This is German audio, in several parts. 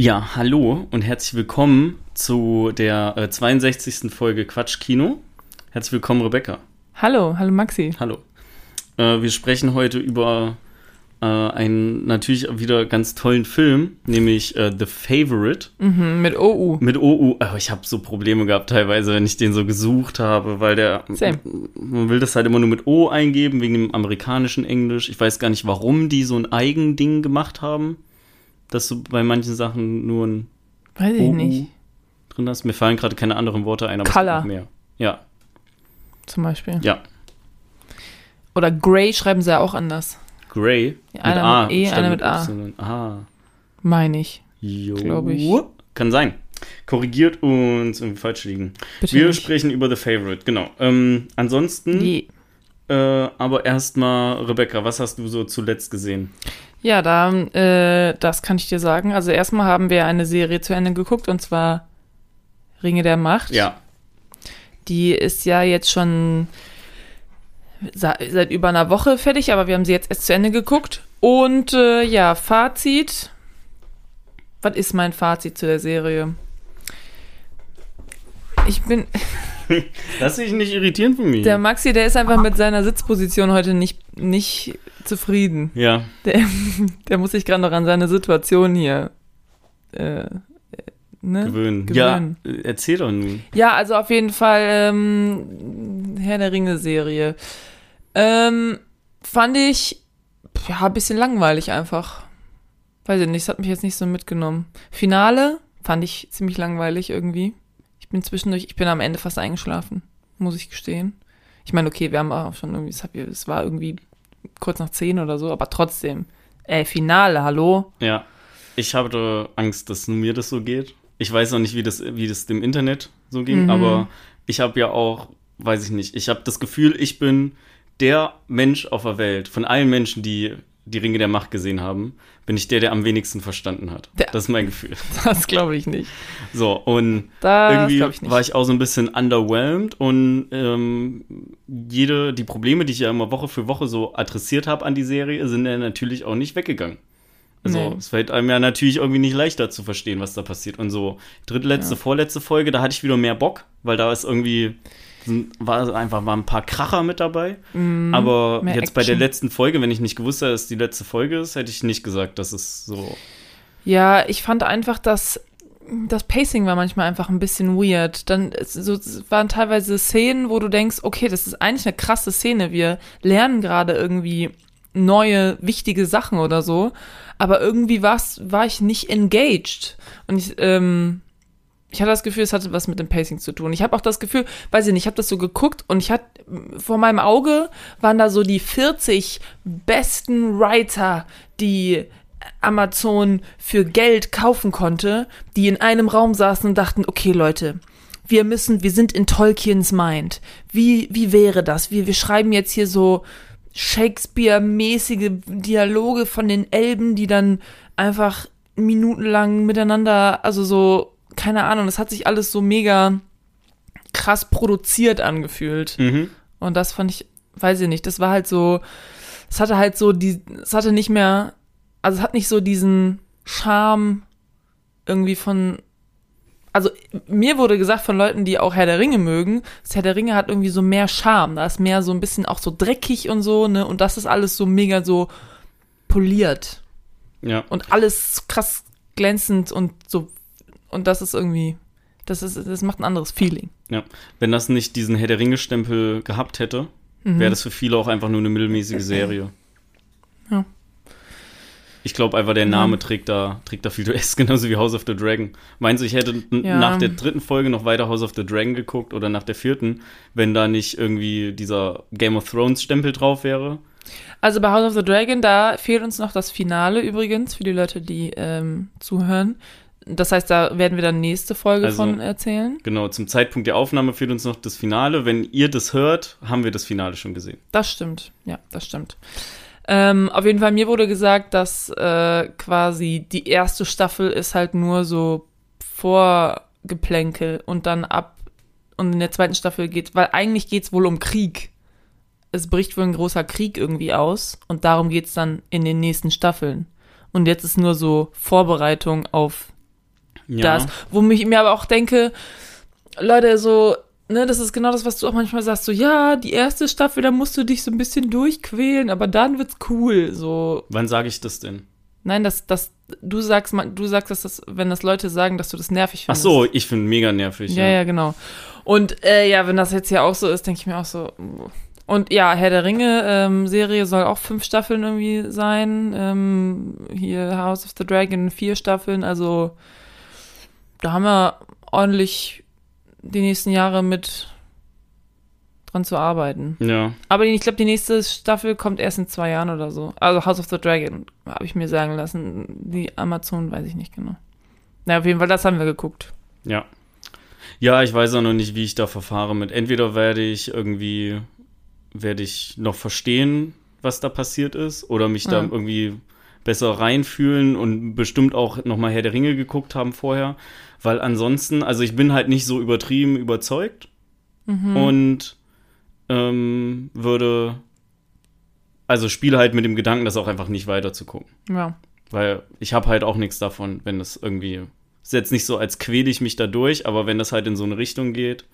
Ja, hallo und herzlich willkommen zu der äh, 62. Folge Quatsch Kino. Herzlich willkommen, Rebecca. Hallo, hallo Maxi. Hallo. Äh, wir sprechen heute über äh, einen natürlich wieder ganz tollen Film, nämlich äh, The Favorite. Mhm, mit OU. Mit OU. Aber ich habe so Probleme gehabt teilweise, wenn ich den so gesucht habe, weil der. Same. Man will das halt immer nur mit O eingeben, wegen dem amerikanischen Englisch. Ich weiß gar nicht, warum die so ein Eigending gemacht haben. Dass du bei manchen Sachen nur ein Weiß ich nicht. drin hast. Mir fallen gerade keine anderen Worte ein, aber es Color. noch mehr. Ja, Zum Beispiel. ja. Oder Grey schreiben sie ja auch anders. Grey. Ja, einer mit E, statt einer mit A. Y. Ah. Meine ich. Jo. Glaub ich. Kann sein. Korrigiert uns, wenn wir falsch liegen. Bitte wir nicht. sprechen über The Favorite, genau. Ähm, ansonsten, äh, aber erstmal, Rebecca, was hast du so zuletzt gesehen? Ja, da, äh, das kann ich dir sagen. Also erstmal haben wir eine Serie zu Ende geguckt und zwar Ringe der Macht. Ja, Die ist ja jetzt schon seit über einer Woche fertig, aber wir haben sie jetzt erst zu Ende geguckt. Und äh, ja, Fazit. Was ist mein Fazit zu der Serie? Ich bin, lass dich nicht irritieren von mir. der Maxi, der ist einfach mit seiner Sitzposition heute nicht, nicht zufrieden. ja, Der, der muss sich gerade noch an seine Situation hier äh, äh, ne? gewöhnen. Gewöhnen. Ja, äh, erzähl doch nun. Ja, also auf jeden Fall ähm, Herr der Ringe-Serie. Ähm, fand ich ja ein bisschen langweilig einfach. Weiß ich nicht, es hat mich jetzt nicht so mitgenommen. Finale fand ich ziemlich langweilig irgendwie. Ich bin zwischendurch, ich bin am Ende fast eingeschlafen, muss ich gestehen. Ich meine, okay, wir haben auch schon irgendwie, es, hat, es war irgendwie kurz nach zehn oder so, aber trotzdem. Ey, Finale, hallo? Ja, ich hatte Angst, dass nur mir das so geht. Ich weiß noch nicht, wie das, wie das dem Internet so ging, Mhm. aber ich habe ja auch, weiß ich nicht, ich habe das Gefühl, ich bin der Mensch auf der Welt, von allen Menschen, die die Ringe der Macht gesehen haben, bin ich der, der am wenigsten verstanden hat. Der- Das ist mein Gefühl. Das glaube ich nicht. So, und Das irgendwie ich war ich auch so ein bisschen underwhelmed und ähm, jede, die Probleme, die ich ja immer Woche für Woche so adressiert habe an die Serie, sind ja natürlich auch nicht weggegangen. Also Nee. es fällt einem ja natürlich irgendwie nicht leichter zu verstehen, was da passiert. Und so drittletzte, Ja. vorletzte Folge, da hatte ich wieder mehr Bock, weil da ist irgendwie sind, war einfach waren ein paar Kracher mit dabei. Aber Mhm. mehr jetzt bei der Action. letzten Folge, wenn ich nicht gewusst hätte, dass es die letzte Folge ist, hätte ich nicht gesagt, dass es so. Ja, ich fand einfach, dass das Pacing war manchmal einfach ein bisschen weird. Dann so, waren teilweise Szenen, wo du denkst, okay, das ist eigentlich eine krasse Szene. Wir lernen gerade irgendwie neue, wichtige Sachen oder so. Aber irgendwie war's, war ich nicht engaged. Und ich, ähm, ich hatte das Gefühl, es hatte was mit dem Pacing zu tun. Ich habe auch das Gefühl, weiß ich nicht, ich habe das so geguckt und ich hatte vor meinem Auge waren da so die 40 besten Writer, die Amazon für Geld kaufen konnte, die in einem Raum saßen und dachten, okay Leute, wir müssen, wir sind in Tolkiens Mind. Wie, wie wäre das? Wir, wir schreiben jetzt hier so Shakespeare-mäßige Dialoge von den Elben, die dann einfach minutenlang miteinander, also so, keine Ahnung, das hat sich alles so mega krass produziert angefühlt. Mhm. Und das fand ich, weiß ich nicht, das war halt so, es hatte halt so die, es hatte nicht mehr, also es hat nicht so diesen Charme irgendwie von, also mir wurde gesagt von Leuten, die auch Herr der Ringe mögen, dass Herr der Ringe hat irgendwie so mehr Charme, da ist mehr so ein bisschen auch so dreckig und so, ne, und das ist alles so mega so poliert Ja. und alles krass glänzend und so, und das ist irgendwie, das ist, das macht ein anderes Feeling. Ja, wenn das nicht diesen Herr der Ringe-Stempel gehabt hätte, Mhm. wäre das für viele auch einfach nur eine mittelmäßige Serie. Ja. Ich glaube einfach, der Name trägt da, trägt da viel. Du ist genauso wie House of the Dragon. Meinst du, ich hätte Ja. nach der dritten Folge noch weiter House of the Dragon geguckt oder nach der vierten, wenn da nicht irgendwie dieser Game of Thrones-Stempel drauf wäre? Also bei House of the Dragon, da fehlt uns noch das Finale übrigens, für die Leute, die ähm, zuhören. Das heißt, da werden wir dann nächste Folge Also- von erzählen. Genau, zum Zeitpunkt der Aufnahme fehlt uns noch das Finale. Wenn ihr das hört, haben wir das Finale schon gesehen. Das stimmt, ja, das stimmt. Ähm, auf jeden Fall, mir wurde gesagt, dass äh, quasi die erste Staffel ist halt nur so Vorgeplänkel und dann ab und in der zweiten Staffel geht, weil eigentlich geht es wohl um Krieg. Es bricht wohl ein großer Krieg irgendwie aus und darum geht es dann in den nächsten Staffeln. Und jetzt ist nur so Vorbereitung auf Ja. das. Wo ich mir aber auch denke, Leute, so, ne, das ist genau das, was du auch manchmal sagst, so, ja, die erste Staffel, da musst du dich so ein bisschen durchquälen, aber dann wird's cool, so. Wann sage ich das denn? Nein, das, das, du sagst, du sagst, dass das, wenn das Leute sagen, dass du das nervig Ach findest. so, ich finde mega nervig. Ja, ja, genau. Und äh, ja, wenn das jetzt ja auch so ist, denke ich mir auch so. Und ja, Herr der Ringe ähm, Serie soll auch fünf Staffeln irgendwie sein. Ähm, hier House of the Dragon vier Staffeln. Also da haben wir ordentlich die nächsten Jahre mit dran zu arbeiten. Ja. Aber ich glaube, die nächste Staffel kommt erst in zwei Jahren oder so. Also House of the Dragon, habe ich mir sagen lassen. Die Amazon weiß ich nicht genau. Na, auf jeden Fall, das haben wir geguckt. Ja. Ja, ich weiß auch noch nicht, wie ich da verfahre mit. Entweder werde ich irgendwie, werde ich noch verstehen, was da passiert ist, oder mich da Ja. irgendwie besser reinfühlen und bestimmt auch nochmal Herr der Ringe geguckt haben vorher. Weil ansonsten, also ich bin halt nicht so übertrieben überzeugt und ähm, würde, also spiele halt mit dem Gedanken, das auch einfach nicht weiter zu gucken. Ja. Weil ich habe halt auch nichts davon, wenn das irgendwie. Ist jetzt nicht so, als quäle ich mich da durch, aber wenn das halt in so eine Richtung geht,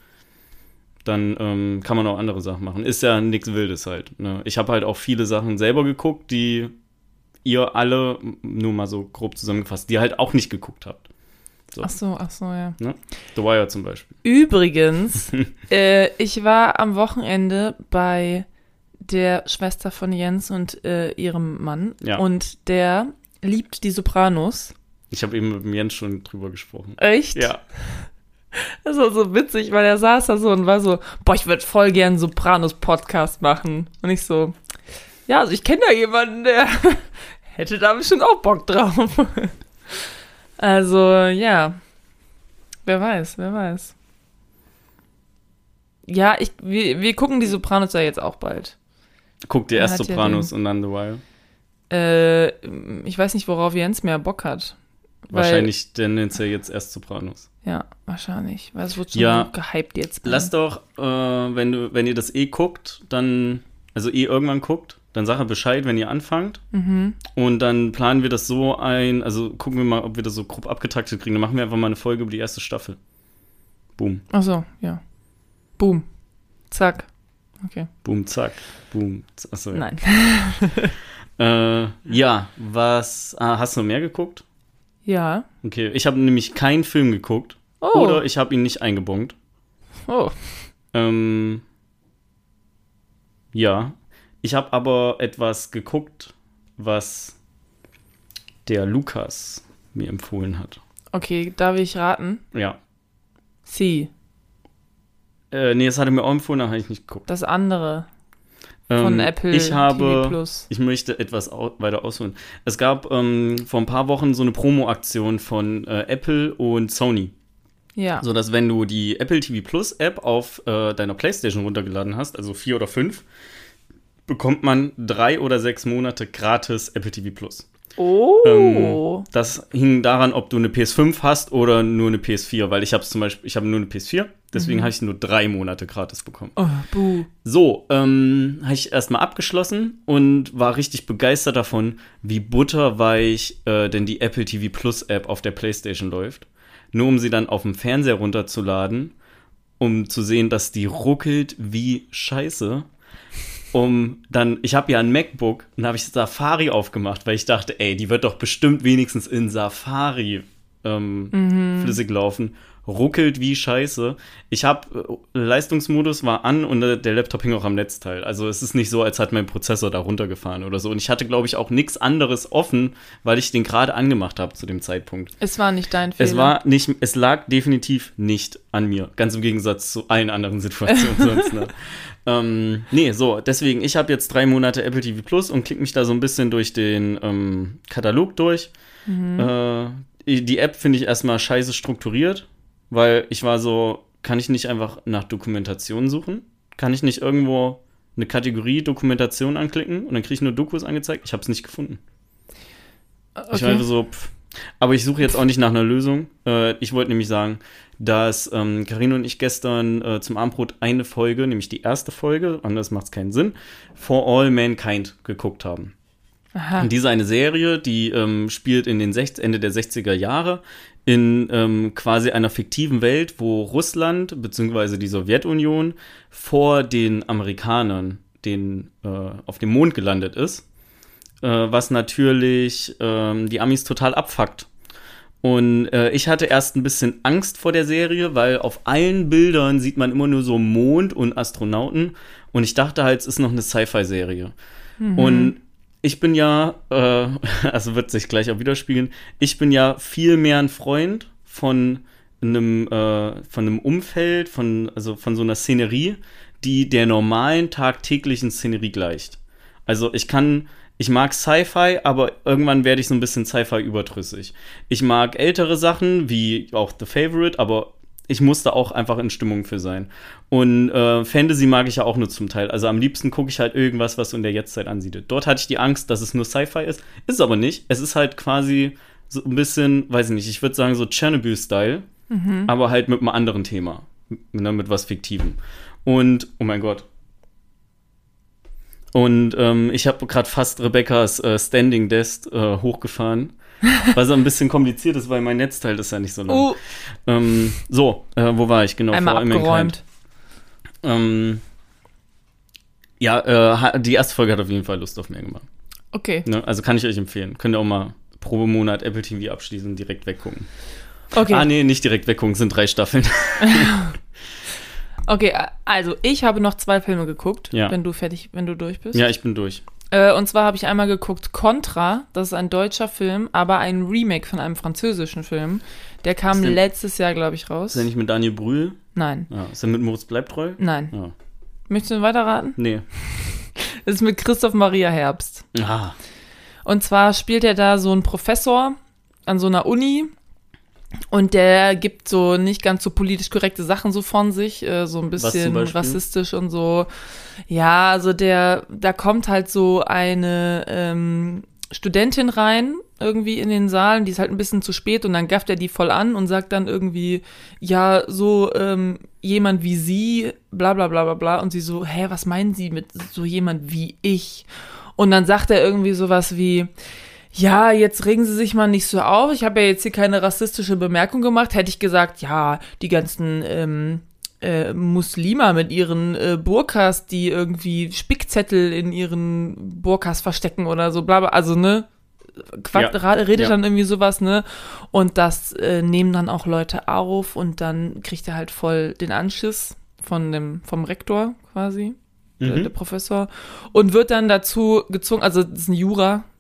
dann ähm, kann man auch andere Sachen machen. Ist ja nichts Wildes halt. Ne? Ich habe halt auch viele Sachen selber geguckt, die ihr alle, nur mal so grob zusammengefasst, die ihr halt auch nicht geguckt habt. So. Ach so, ach so, ja. The Wire zum Beispiel. Übrigens, äh, ich war am Wochenende bei der Schwester von Jens und äh, ihrem Mann Ja. und der liebt die Sopranos. Ich habe eben mit dem Jens schon drüber gesprochen. Echt? Ja. Das war so witzig, weil er saß da so und war so, boah, ich würde voll gern einen Sopranos-Podcast machen. Und ich so, ja, also ich kenne da jemanden, der hätte da bestimmt auch Bock drauf. Also, ja. Wer weiß, wer weiß. Ja, ich, wir, wir gucken die Sopranos ja jetzt auch bald. Guck dir Er erst hat ja Sopranos den- und dann The Wire. Äh, ich weiß nicht, worauf Jens mehr Bock hat. Wahrscheinlich tendenziell jetzt erst Sopranos. Ja, wahrscheinlich. Weil es wird schon Ja. gehypt jetzt. Lass doch, äh, wenn, du, wenn ihr das eh guckt, dann, also eh irgendwann guckt, dann sag Bescheid, wenn ihr anfangt. Mhm. Und dann planen wir das so ein, also gucken wir mal, ob wir das so grob abgetaktet kriegen. Dann machen wir einfach mal eine Folge über die erste Staffel. Boom, Ach so, ja. Boom. Zack. Okay. boom, zack, boom. Achso, ja. Nein. Äh, ja, was, ah, hast du noch mehr geguckt? Ja. Okay, ich habe nämlich keinen Film geguckt. Oh. Oder ich habe ihn nicht eingebongt. oh. Ähm, ja, ich habe aber etwas geguckt, was der Lukas mir empfohlen hat. Okay, darf ich raten? Ja. Sie. Äh, nee, das hat er mir auch empfohlen, da habe ich nicht geguckt. Das andere von Ähm, Apple ich habe, TV Plus. Ich möchte etwas au weiter ausholen. Es gab ähm, vor ein paar Wochen so eine Promo-Aktion von äh, Apple und Sony. Ja. So dass wenn du die Apple TV Plus App auf äh, deiner Playstation runtergeladen hast, also vier oder fünf, bekommt man drei oder sechs Monate gratis Apple TV Plus. Oh. Ähm, das hing daran, ob du eine PS5 hast oder nur eine PS4, weil ich habe zum Beispiel, ich habe nur eine PS4, deswegen habe ich nur drei Monate gratis bekommen. oh, buh. So, ähm, habe ich erstmal abgeschlossen und war richtig begeistert davon, wie butterweich äh, denn die Apple TV Plus App auf der PlayStation läuft. Nur um sie dann auf dem Fernseher runterzuladen, um zu sehen, dass die ruckelt wie Scheiße. Um dann, ich habe ja ein MacBook und habe ich Safari aufgemacht, weil ich dachte, ey, die wird doch bestimmt wenigstens in Safari ähm, flüssig laufen. Ruckelt wie Scheiße. Ich habe äh, Leistungsmodus war an und der Laptop hing auch am Netzteil. Also es ist nicht so, als hat mein Prozessor da runtergefahren oder so. Und ich hatte, glaube ich, auch nichts anderes offen, weil ich den gerade angemacht habe zu dem Zeitpunkt. Es war nicht dein Fehler. Es war nicht, es lag definitiv nicht an mir. Ganz im Gegensatz zu allen anderen Situationen sonst. Ne? Ähm, nee, so, deswegen, ich habe jetzt drei Monate Apple TV Plus und klicke mich da so ein bisschen durch den ähm, Katalog durch. Äh, die App finde ich erstmal scheiße strukturiert, weil ich war so, kann ich nicht einfach nach Dokumentation suchen? Kann ich nicht irgendwo eine Kategorie Dokumentation anklicken und dann kriege ich nur Dokus angezeigt? Ich habe es nicht gefunden. Ich war okay. einfach so, pff. aber ich suche jetzt auch nicht nach einer Lösung. Äh, ich wollte nämlich sagen, dass ähm, Carino und ich gestern äh, zum Abendbrot eine Folge, nämlich die erste Folge, anders macht es keinen Sinn, For All Mankind geguckt haben. Aha. Und diese eine Serie, die ähm, spielt in den 60, Ende der 60er Jahre in ähm, quasi einer fiktiven Welt, wo Russland bzw. die Sowjetunion vor den Amerikanern den, äh, auf dem Mond gelandet ist, äh, was natürlich ähm, die Amis total abfuckt. Und äh, ich hatte erst ein bisschen Angst vor der Serie, weil auf allen Bildern sieht man immer nur so Mond und Astronauten. Und ich dachte halt, es ist noch eine Sci-Fi-Serie. Und ich bin ja, äh, also wird sich gleich auch widerspiegeln, ich bin ja viel mehr ein Freund von einem, äh, von einem Umfeld, von, also von so einer Szenerie, die der normalen tagtäglichen Szenerie gleicht. Also ich kann, ich mag Sci-Fi, aber irgendwann werde ich so ein bisschen Sci-Fi überdrüssig. Ich mag ältere Sachen, wie auch The Favorite, aber ich muss da auch einfach in Stimmung für sein. Und äh, Fantasy mag ich ja auch nur zum Teil. Also am liebsten gucke ich halt irgendwas, was so in der Jetztzeit ansiedelt. Dort hatte ich die Angst, dass es nur Sci-Fi ist. Ist es aber nicht. Es ist halt quasi so ein bisschen, weiß ich nicht, ich würde sagen so Chernobyl-Style, aber halt mit einem anderen Thema. Ne, mit was Fiktivem. Und, oh mein Gott. Und ähm, ich habe gerade fast Rebecca's äh, Standing Desk äh, hochgefahren. Was ein bisschen kompliziert ist, weil mein Netzteil ist ja nicht so lang. Oh, Ähm, so, äh, wo war ich? Genau, einmal abgeräumt. Ähm, ja, äh, die erste Folge hat auf jeden Fall Lust auf mehr gemacht. Okay. Ne? Also kann ich euch empfehlen. Könnt ihr auch mal pro Monat Apple TV abschließen und direkt weggucken. Okay. Ah, nee, nicht direkt weggucken, sind drei Staffeln. Okay, also ich habe noch zwei Filme geguckt, Ja. wenn du fertig, wenn du durch bist. ja, ich bin durch. Äh, und zwar habe ich einmal geguckt Contra, das ist ein deutscher Film, aber ein Remake von einem französischen Film. Der kam denn- letztes Jahr, glaube ich, raus. Ist der nicht mit Daniel Brühl? Nein, Ja. Ist der mit Moritz Bleibtreu? nein. Ja. Möchtest du weiterraten? Nee. Das ist mit Christoph Maria Herbst. Ah. Und zwar spielt er da so einen Professor an so einer Uni und der gibt so nicht ganz so politisch korrekte Sachen so von sich, äh, so ein bisschen rassistisch und so. Ja, also der, da kommt halt so eine ähm, Studentin rein, irgendwie in den Saal, die ist halt ein bisschen zu spät und dann gafft er die voll an und sagt dann irgendwie, ja, so ähm, jemand wie sie, bla bla bla bla bla. Und sie so, hä, was meinen Sie mit so jemand wie ich? Und dann sagt er irgendwie sowas wie, ja, jetzt regen Sie sich mal nicht so auf. Ich habe ja jetzt hier keine rassistische Bemerkung gemacht. Hätte ich gesagt, ja, die ganzen ähm, äh, Muslima mit ihren äh, Burkas, die irgendwie Spickzettel in ihren Burkas verstecken oder so, bla bla. Also, ne? Quatsch, Ja. redet Ja. dann irgendwie sowas, ne? Und das äh, nehmen dann auch Leute auf und dann kriegt er halt voll den Anschiss von dem, vom Rektor quasi der, Mhm. der Professor, und wird dann dazu gezwungen, also das ist ein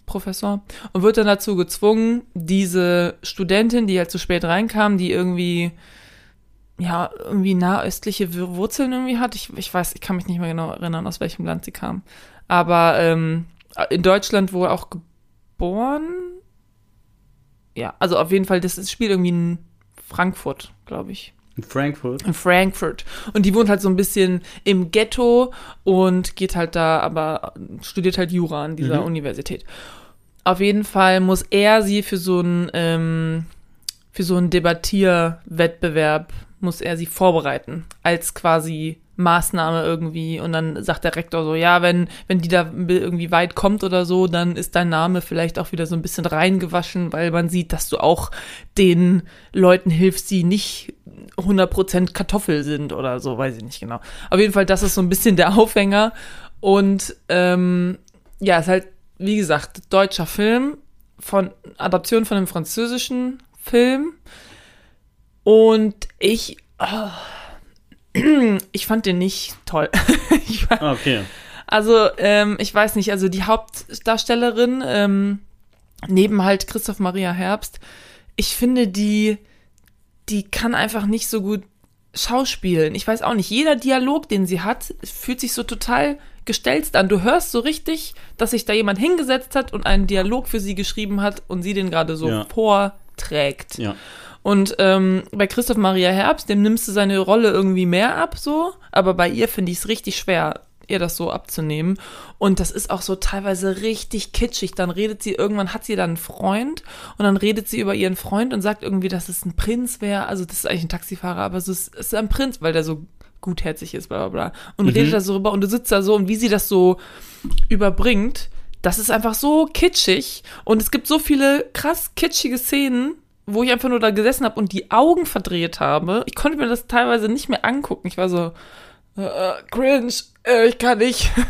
Jura-Professor, und wird dann dazu gezwungen, diese Studentin, die halt zu spät reinkam, die irgendwie, ja, irgendwie nahöstliche Wur- Wurzeln irgendwie hat, ich, ich weiß, ich kann mich nicht mehr genau erinnern, aus welchem Land sie kam, aber ähm, in Deutschland wohl auch geboren, ja, also auf jeden Fall, das ist- spielt irgendwie in Frankfurt, glaube ich In Frankfurt. in Frankfurt. Und die wohnt halt so ein bisschen im Ghetto und geht halt da, aber studiert halt Jura an dieser Mhm. Universität. Auf jeden Fall muss er sie für so einen, ähm, für so einen Debattierwettbewerb, muss er sie vorbereiten. Als quasi Maßnahme irgendwie. Und dann sagt der Rektor so, ja, wenn, wenn die da irgendwie weit kommt oder so, dann ist dein Name vielleicht auch wieder so ein bisschen reingewaschen, weil man sieht, dass du auch den Leuten hilfst, die nicht 100% Kartoffel sind oder so, weiß ich nicht genau. Auf jeden Fall, das ist so ein bisschen der Aufhänger. Und ähm, ja, ist halt, wie gesagt, deutscher Film, von Adaption von einem französischen Film. Und ich, oh, ich fand den nicht toll. Ah, okay. also, ähm, ich weiß nicht, also die Hauptdarstellerin, ähm, neben halt Christoph Maria Herbst, ich finde, die, die kann einfach nicht so gut schauspielen. Ich weiß auch nicht, jeder Dialog, den sie hat, fühlt sich so total gestelzt an. Du hörst so richtig, dass sich da jemand hingesetzt hat und einen Dialog für sie geschrieben hat und sie den gerade so Ja. vorträgt. Ja. Und ähm, bei Christoph Maria Herbst, dem nimmst du seine Rolle irgendwie mehr ab, so. Aber bei ihr finde ich es richtig schwer, ihr das so abzunehmen. Und das ist auch so teilweise richtig kitschig. Dann redet sie, irgendwann hat sie dann einen Freund und dann redet sie über ihren Freund und sagt irgendwie, dass es ein Prinz wäre. Also das ist eigentlich ein Taxifahrer, aber es ist, es ist ein Prinz, weil der so gutherzig ist, bla bla bla. Und Mhm. redet da so rüber und du sitzt da so und wie sie das so überbringt, das ist einfach so kitschig und es gibt so viele krass kitschige Szenen, wo ich einfach nur da gesessen habe und die Augen verdreht habe. Ich konnte mir das teilweise nicht mehr angucken. Ich war so, äh, cringe, äh, ich kann nicht.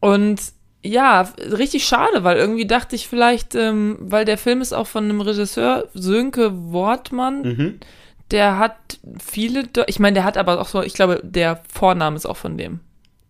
Und ja, richtig schade, weil irgendwie dachte ich vielleicht, ähm, weil der Film ist auch von einem Regisseur, Sönke Wortmann, Mhm. Der hat viele, Do ich meine, der hat aber auch so, ich glaube, der Vorname ist auch von dem.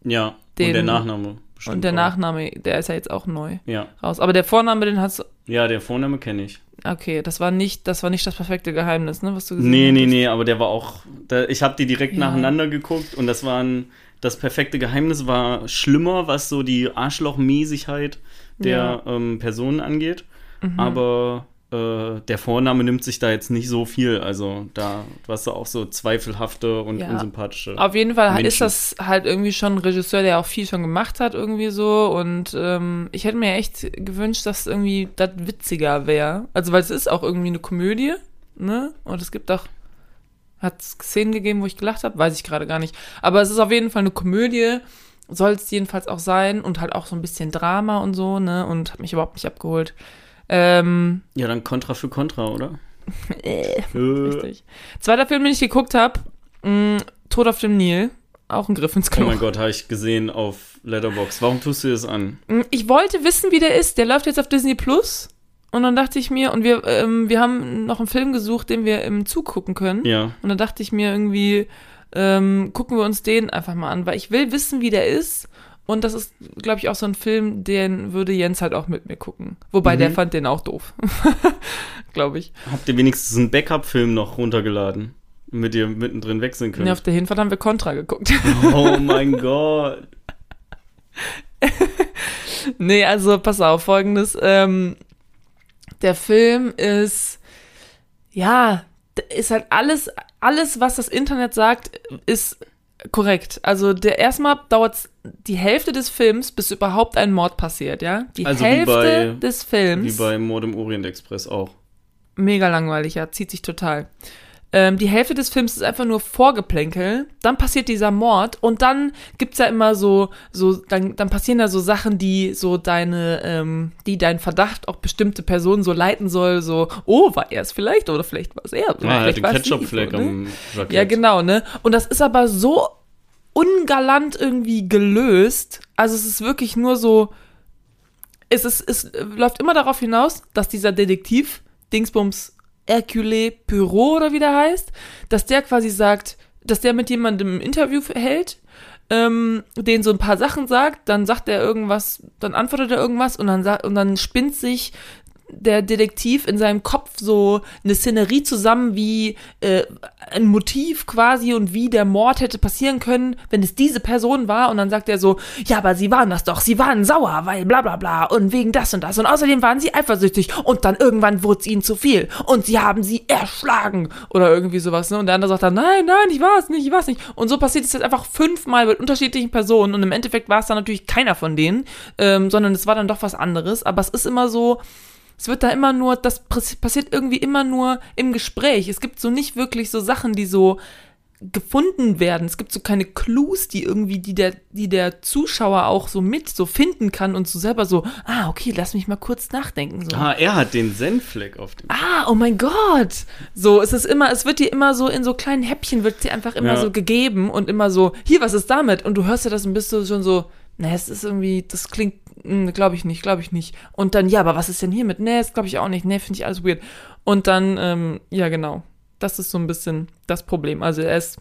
Ja, Den- und der Nachname. Und der auch. Nachname, der ist ja jetzt auch neu Ja. raus. Aber der Vorname, den hast du, ja, der Vorname kenne ich. okay, das war nicht, das war nicht das perfekte Geheimnis, ne, was du gesehen Nee, nee, hattest. nee, aber der war auch. Da, ich habe die direkt Ja. nacheinander geguckt und das waren. Das perfekte Geheimnis war schlimmer, was so die Arschlochmäßigkeit der ähm, Personen angeht. Mhm. Aber äh, der Vorname nimmt sich da jetzt nicht so viel. Also da warst du auch so zweifelhafte und Ja. unsympathische. Auf jeden Fall Menschen. ist das halt irgendwie schon ein Regisseur, der auch viel schon gemacht hat, irgendwie so. Und ähm, ich hätte mir echt gewünscht, dass irgendwie das witziger wäre. Also, weil es ist auch irgendwie eine Komödie, ne? Und es gibt auch, hat es Szenen gegeben, wo ich gelacht habe, weiß ich gerade gar nicht. Aber es ist auf jeden Fall eine Komödie, soll es jedenfalls auch sein und halt auch so ein bisschen Drama und so, ne? Und hat mich überhaupt nicht abgeholt. Ähm, Ja, dann Contra für Contra, oder? äh, Äh, richtig. Zweiter Film, den ich geguckt habe, Tod auf dem Nil. Auch ein Griff ins Oh Klo. mein Gott, habe ich gesehen auf Letterbox. Warum tust du das an? Mm, Ich wollte wissen, wie der ist. Der läuft jetzt auf Disney Plus. Und dann dachte ich mir, und wir, ähm, wir haben noch einen Film gesucht, den wir im Zug gucken können. Ja. Und dann dachte ich mir irgendwie, ähm, gucken wir uns den einfach mal an, weil ich will wissen, wie der ist. Und das ist, glaube ich, auch so ein Film, den würde Jens halt auch mit mir gucken. Wobei Mhm. der fand den auch doof. glaube ich. Habt ihr wenigstens einen Backup-Film noch runtergeladen? Mit ihr mittendrin wechseln könnt? Nee, auf der Hinfahrt haben wir Contra geguckt. oh mein Gott. Nee, also pass auf, folgendes. Ähm, der Film ist, ja, ist halt alles, alles, was das Internet sagt, ist korrekt. Also der erstmal dauert die Hälfte des Films, bis überhaupt ein Mord passiert, ja? Die Also wie Hälfte bei- des Wie Films. bei Mord im Orient Express auch. Mega langweilig, ja, zieht sich total. Ähm, die Hälfte des Films ist einfach nur Vorgeplänkel, dann passiert dieser Mord und dann gibt's ja immer so, so, dann, dann passieren da so Sachen, die so deine, ähm, die deinen Verdacht auf bestimmte Personen so leiten soll, so, oh, war er es vielleicht oder vielleicht war es er. Oder Ah, hat vielleicht den Ketchup-Fleck so, ne? am Jackett. Ja, genau, ne? Und das ist aber so ungalant irgendwie gelöst. Also es ist wirklich nur so, es ist, es läuft immer darauf hinaus, dass dieser Detektiv, Dingsbums Hercule Poirot oder wie der heißt, dass der quasi sagt, dass der mit jemandem ein Interview hält, ähm, den so ein paar Sachen sagt, dann sagt er irgendwas, dann antwortet er irgendwas und dann und dann spinnt sich der Detektiv in seinem Kopf so eine Szenerie zusammen, wie äh, ein Motiv quasi und wie der Mord hätte passieren können, wenn es diese Person war. Und dann sagt er so, ja, aber sie waren das doch, sie waren sauer, weil bla bla bla und wegen das und das. Und außerdem waren sie eifersüchtig und dann irgendwann wurde es ihnen zu viel und sie haben sie erschlagen oder irgendwie sowas. Ne? Und der andere sagt dann, nein, nein, ich war es nicht, ich war es nicht. Und so passiert es jetzt einfach fünfmal mit unterschiedlichen Personen und im Endeffekt war es dann natürlich keiner von denen, ähm, sondern es war dann doch was anderes. Aber es ist immer so, es wird da immer nur, das pass- passiert irgendwie immer nur im Gespräch. Es gibt so nicht wirklich so Sachen, die so gefunden werden. Es gibt so keine Clues, die irgendwie, die der, die der Zuschauer auch so mit so finden kann und so selber so, ah, okay, lass mich mal kurz nachdenken. So. Ah, er hat den Senfleck auf dem. Ah, oh mein Gott. So, es ist immer, es wird dir immer so in so kleinen Häppchen wird dir einfach immer Ja. so gegeben und immer so, hier, was ist damit? Und du hörst ja das und bist du schon so, ne, es ist irgendwie, das klingt, glaube ich nicht, glaube ich nicht. Und dann, ja, aber was ist denn hiermit? Ne, das glaube ich auch nicht. Ne, finde ich alles weird. Und dann, ähm, ja, genau. Das ist so ein bisschen das Problem. Also er ist,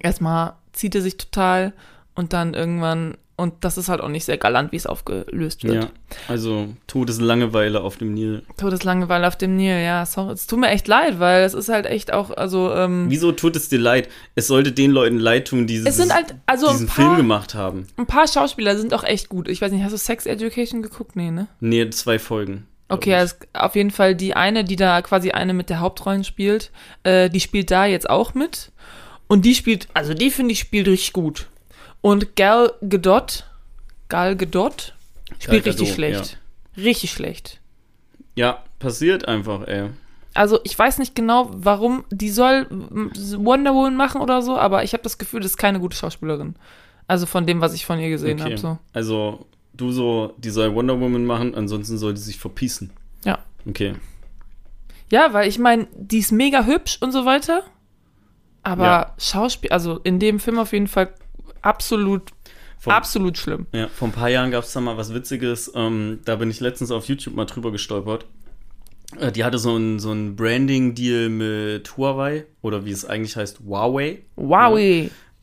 erstmal zieht er sich total und dann irgendwann, und das ist halt auch nicht sehr galant, wie es aufgelöst wird. Ja, also Todeslangeweile auf dem Nil. Todeslangeweile auf dem Nil, ja, sorry. Es tut mir echt leid, weil es ist halt echt auch, also, ähm, Wieso tut es dir leid? Es sollte den Leuten leid tun, die es sind halt, also diesen Film paar, gemacht haben. ein paar Schauspieler sind auch echt gut. Ich weiß nicht, hast du Sex Education geguckt? Nee, ne? Nee, zwei Folgen. Okay, also auf jeden Fall die eine, die da quasi eine mit der Hauptrollen spielt, äh, die spielt da jetzt auch mit. Und die spielt, also die finde ich spielt richtig gut. Und Gal Gadot, Gal Gadot, spielt Gal richtig Gadot, schlecht. Richtig schlecht. Ja, passiert einfach, ey. Also ich weiß nicht genau, warum die soll Wonder Woman machen oder so, aber ich habe das Gefühl, das ist keine gute Schauspielerin. Also von dem, was ich von ihr gesehen Okay. habe. So. Also, du so, die soll Wonder Woman machen, ansonsten soll die sich verpießen. Ja. Okay. Ja, weil ich meine, die ist mega hübsch und so weiter. Aber Ja. Schauspiel, also in dem Film auf jeden Fall absolut, Vom, absolut schlimm. ja, vor ein paar Jahren gab es da mal was Witziges. Ähm, da bin ich letztens auf YouTube mal drüber gestolpert. Äh, die hatte so ein, so ein Branding-Deal mit Huawei oder wie es eigentlich heißt, Huawei. Wow.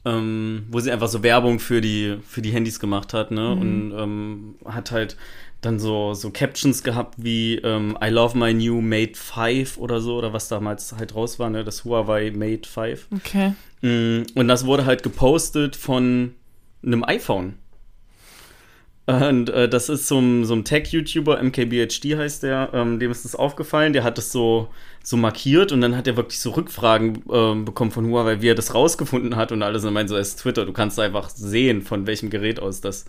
ähm, wo sie einfach so Werbung für die, für die Handys gemacht hat, ne? Und ähm, hat halt dann so, so Captions gehabt wie ähm, I love my new Mate 5 oder so, oder was damals halt raus war, ne? Das Huawei Mate 5. Okay. Mm, Und das wurde halt gepostet von einem iPhone. Und äh, das ist so ein, so ein Tech-YouTuber, MKBHD heißt der, ähm, dem ist das aufgefallen, der hat das so, so markiert und dann hat er wirklich so Rückfragen ähm, bekommen von Huawei, wie er das rausgefunden hat und alles. Und meint so, es ist Twitter, du kannst einfach sehen, von welchem Gerät aus das,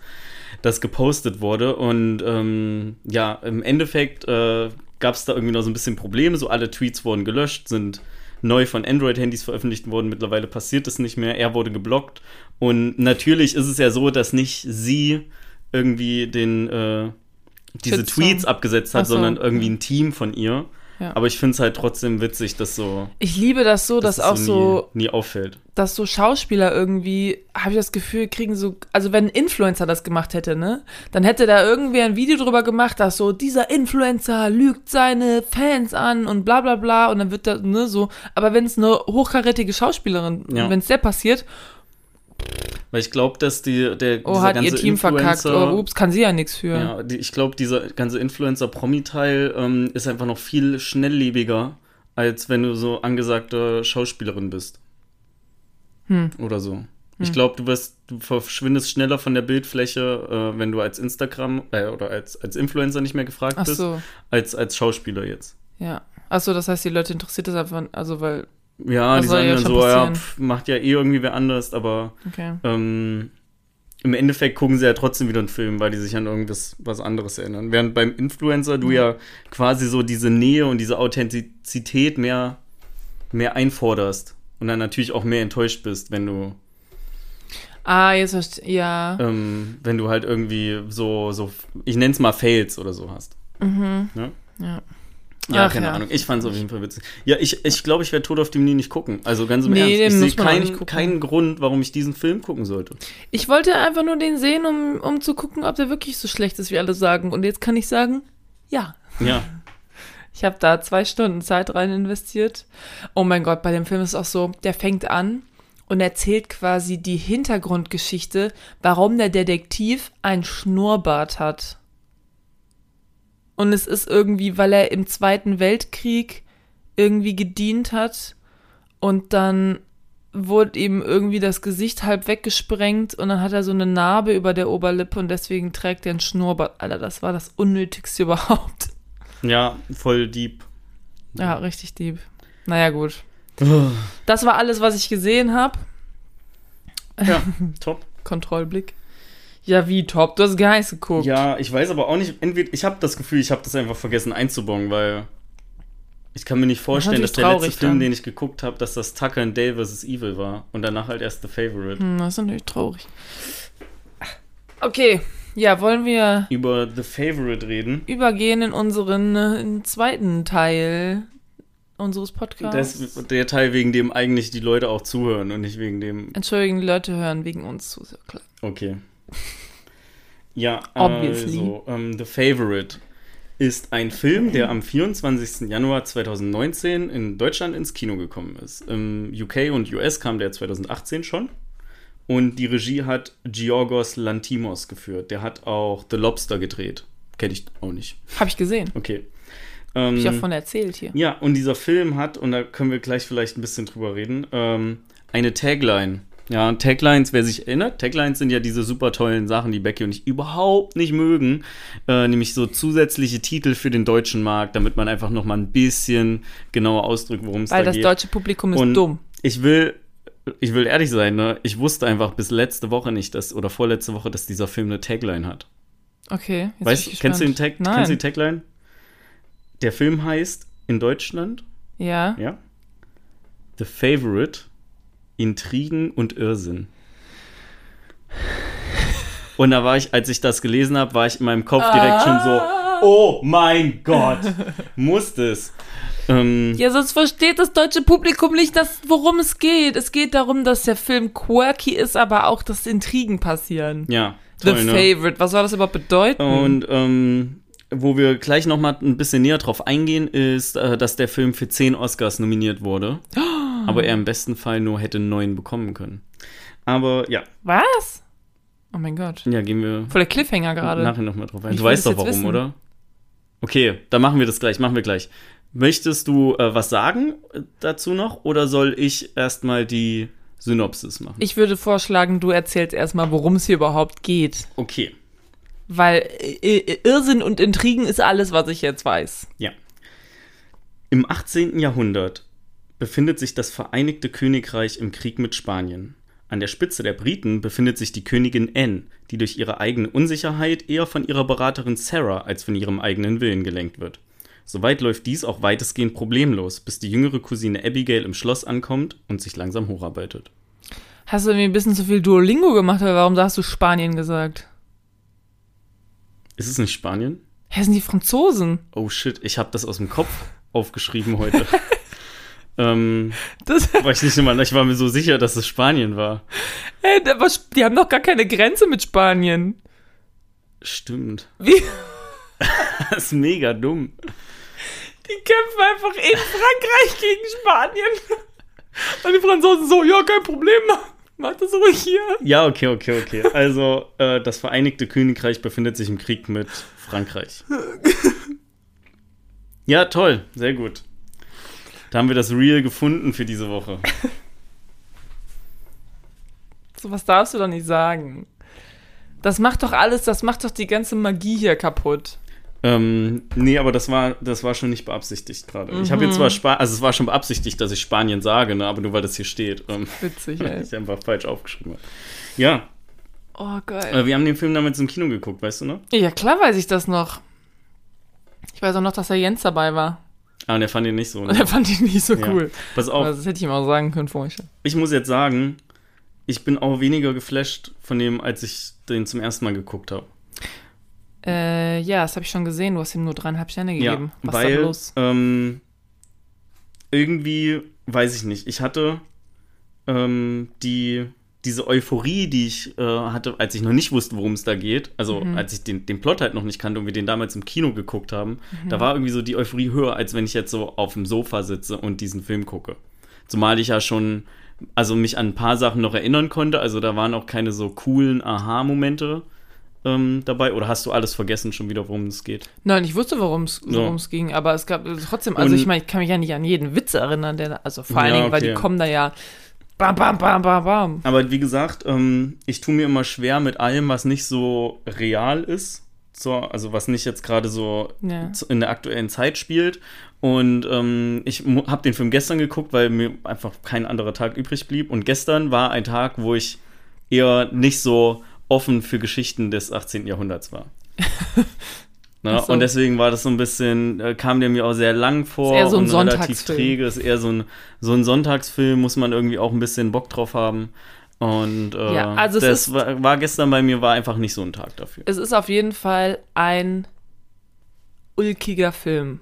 das gepostet wurde. Und ähm, ja, im Endeffekt äh, gab es da irgendwie noch so ein bisschen Probleme, so alle Tweets wurden gelöscht, sind neu von Android-Handys veröffentlicht worden. Mittlerweile passiert das nicht mehr. Er wurde geblockt. Und natürlich ist es ja so, dass nicht sie irgendwie den äh, diese. Tweets abgesetzt hat, so, sondern irgendwie ein Team von ihr. Ja. Aber ich finde es halt trotzdem witzig, dass so, Ich liebe das so, dass dass auch so, nie, nie auffällt. dass so Schauspieler irgendwie, habe ich das Gefühl, kriegen so, also wenn ein Influencer das gemacht hätte, ne, dann hätte da irgendwer ein Video drüber gemacht, dass so, dieser Influencer lügt seine Fans an und bla bla bla und dann wird da, ne, so, aber wenn es eine hochkarätige Schauspielerin, Ja. wenn es der passiert, Weil ich glaube, dass die, der, oh, dieser hat ihr ganze Team verkackt, Influencer- oh, ups, kann sie ja nichts für. Ja, die, ich glaube, dieser ganze Influencer-Promi-Teil ähm, ist einfach noch viel schnelllebiger, als wenn du so angesagte Schauspielerin bist. Hm. Oder so. Ich glaube, du wirst, du verschwindest schneller von der Bildfläche, äh, wenn du als Instagram äh, oder als, als Influencer nicht mehr gefragt Ach bist, so, als als Schauspieler jetzt. ja. Ach so, das heißt, die Leute interessiert das einfach, also weil, Ja, Was die sagen ja dann so, ja, passieren? pf, macht ja eh irgendwie wer anders, aber okay. ähm, im Endeffekt gucken sie ja trotzdem wieder einen Film, weil die sich an irgendwas was anderes erinnern. Während beim Influencer du ja quasi so diese Nähe und diese Authentizität mehr, mehr einforderst und dann natürlich auch mehr enttäuscht bist, wenn du, Ah, jetzt verstehe, ja. ähm, wenn du halt irgendwie so, so, ich nenn's mal Fails oder so hast. Mhm. Ne? Ja. Ja, Ach keine ja. Ahnung. Ich fand's auf jeden Fall witzig. Ja, ich ich, glaube, ich werde Tod auf dem Nil nicht gucken. Also ganz im Nee, Ernst. Ich sehe keinen keinen Grund, warum ich diesen Film gucken sollte. Ich wollte einfach nur den sehen, um, um zu gucken, ob der wirklich so schlecht ist, wie alle sagen. Und jetzt kann ich sagen, ja. Ja. Ich habe da zwei Stunden Zeit rein investiert. Oh mein Gott, bei dem Film ist es auch so, der fängt an und erzählt quasi die Hintergrundgeschichte, warum der Detektiv ein Schnurrbart hat. Und es ist irgendwie, weil er im Zweiten Weltkrieg irgendwie gedient hat und dann wurde ihm irgendwie das Gesicht halb weggesprengt und dann hat er so eine Narbe über der Oberlippe und deswegen trägt er ein Schnurrbart. Alter, das war das Unnötigste überhaupt. Ja, voll deep. Ja, richtig deep. Naja, gut. Das war alles, was ich gesehen habe. Ja, top. Kontrollblick. Ja, wie top. Du hast nichts geguckt. Ja, ich weiß aber auch nicht, entweder, ich habe das Gefühl, ich habe das einfach vergessen einzubauen, weil ich kann mir nicht vorstellen, dass natürlich der letzte Film, dann. den ich geguckt habe, dass das Tucker and Dale vs. Evil war und danach halt erst The Favorite. Hm, das ist natürlich traurig. Okay, ja, wollen wir Über The Favorite reden. übergehen in unseren äh, in zweiten Teil unseres Podcasts. Das, der Teil, wegen dem eigentlich die Leute auch zuhören und nicht wegen dem. Entschuldigen, die Leute hören wegen uns zu. Okay. Ja, Obviously. also, ähm, The Favorite ist ein Film, der am 24. Januar 2019 in Deutschland ins Kino gekommen ist. Im UK und US kam der 2018 schon. Und die Regie hat Georgos Lantimos geführt. Der hat auch The Lobster gedreht. Kenne ich auch nicht. Habe ich gesehen. Okay. Hab ich Ähm, auch von erzählt hier. ja, und dieser Film hat, und da können wir gleich vielleicht ein bisschen drüber reden, ähm, eine Tagline. Ja, Taglines, wer sich erinnert, Taglines sind ja diese super tollen Sachen, die Becky und ich überhaupt nicht mögen. Äh, nämlich so zusätzliche Titel für den deutschen Markt, damit man einfach noch mal ein bisschen genauer ausdrückt, worum es Weil da das geht. deutsche Publikum ist Und dumm. Ich will, ich will ehrlich sein, ne? Ich wusste einfach bis letzte Woche nicht, dass, oder vorletzte Woche, dass dieser Film eine Tagline hat. Okay. jetzt weißt bin du, ich kennst du den. Tag, kennst du die Nein. Tagline? Der Film heißt in Deutschland Ja. ja. The Favorite, Intrigen und Irrsinn. Und da war ich, als ich das gelesen habe, war ich in meinem Kopf direkt schon so, oh mein Gott, muss es. Ähm, Ja, sonst versteht das deutsche Publikum nicht, dass, worum es geht. Es geht darum, dass der Film quirky ist, aber auch, dass Intrigen passieren. ja, The toll, ne? Favorite, was soll das überhaupt bedeuten? Und ähm, wo wir gleich noch mal ein bisschen näher drauf eingehen, ist, äh, dass der Film für zehn Oscars nominiert wurde. Aber er im besten Fall nur hätte neun bekommen können. Aber ja, was? Oh mein Gott. ja, gehen wir Voll der Cliffhanger gerade. nachher noch mal drauf ein. Ich Du weißt doch warum, wissen. oder? Okay, dann machen wir das gleich, machen wir gleich. Möchtest du äh, was sagen äh, dazu noch oder soll ich erstmal die Synopsis machen? Ich würde vorschlagen, du erzählst erstmal, worum es hier überhaupt geht. Okay. Weil äh, Irrsinn und Intrigen ist alles, was ich jetzt weiß. Ja. Im 18. Jahrhundert befindet sich das Vereinigte Königreich im Krieg mit Spanien. An der Spitze der Briten befindet sich die Königin Anne, die durch ihre eigene Unsicherheit eher von ihrer Beraterin Sarah als von ihrem eigenen Willen gelenkt wird. Soweit läuft dies auch weitestgehend problemlos, bis die jüngere Cousine Abigail im Schloss ankommt und sich langsam hocharbeitet. Hast du irgendwie ein bisschen zu viel Duolingo gemacht, oder warum hast du Spanien gesagt? Ist es nicht Spanien? Hä, sind die Franzosen? Oh shit, ich habe das aus dem Kopf aufgeschrieben heute. ähm, Das, war ich nicht immer, ich war mir so sicher, dass es Spanien war. Da war, die haben doch gar keine Grenze mit Spanien. Stimmt. Wie? Das ist mega dumm. Die kämpfen einfach in Frankreich gegen Spanien. Und die Franzosen so, ja, kein Problem, mach das ruhig hier. Ja, okay, okay, okay. Also, äh, das Vereinigte Königreich befindet sich im Krieg mit Frankreich. Ja, toll, sehr gut. Da haben wir das Real gefunden für diese Woche. So was darfst du doch nicht sagen. Das macht doch alles, das macht doch die ganze Magie hier kaputt. Ähm, nee, aber das war, das war schon nicht beabsichtigt gerade. Ich habe jetzt zwar Spa also es war schon beabsichtigt, dass ich Spanien sage, ne, aber nur weil das hier steht. Ähm, Witzig, ey. ich einfach falsch aufgeschrieben habe. Ja, Oh, geil. äh, wir haben den Film damals im Kino geguckt, weißt du noch? Ja, klar weiß ich das noch. Ich weiß auch noch, dass der Jens dabei war. Ah, und er fand ihn nicht so. Ne? er fand ihn nicht so Ja. cool. Pass auf, das hätte ich ihm auch sagen können vorher. ich muss jetzt sagen, ich bin auch weniger geflasht von dem, als ich den zum ersten Mal geguckt habe. Äh, ja, das habe ich schon gesehen. Du hast ihm nur dreieinhalb Sterne gegeben. Ja, Was ist weil los? ähm, irgendwie, weiß ich nicht, ich hatte ähm, die, diese Euphorie, die ich äh, hatte, als ich noch nicht wusste, worum es da geht, also Mhm. als ich den, den Plot halt noch nicht kannte und wir den damals im Kino geguckt haben, Mhm. da war irgendwie so die Euphorie höher, als wenn ich jetzt so auf dem Sofa sitze und diesen Film gucke. Zumal ich ja schon, also mich an ein paar Sachen noch erinnern konnte, also da waren auch keine so coolen Aha-Momente ähm, dabei. Oder hast du alles vergessen schon wieder, worum es geht? Nein, ich wusste, worum es Ja. ging, aber es gab trotzdem, also Und- ich meine, ich kann mich ja nicht an jeden Witz erinnern, der, also vor allen Ja, Dingen, weil die okay. kommen da ja bam, bam, bam, bam, bam. Aber wie gesagt, ähm, ich tue mir immer schwer mit allem, was nicht so real ist. So, also was nicht jetzt gerade so Ja. in der aktuellen Zeit spielt. Und ähm, ich habe den Film gestern geguckt, weil mir einfach kein anderer Tag übrig blieb. Und gestern war ein Tag, wo ich eher nicht so offen für Geschichten des 18. Jahrhunderts war. Ach so. Und deswegen war das so ein bisschen, äh, kam der mir auch sehr lang vor Ist eher so ein und relativ träge. Ist eher so ein, so ein Sonntagsfilm, muss man irgendwie auch ein bisschen Bock drauf haben. Und äh, Ja, also das ist- war, war gestern bei mir, war einfach nicht so ein Tag dafür. Es ist auf jeden Fall ein ulkiger Film.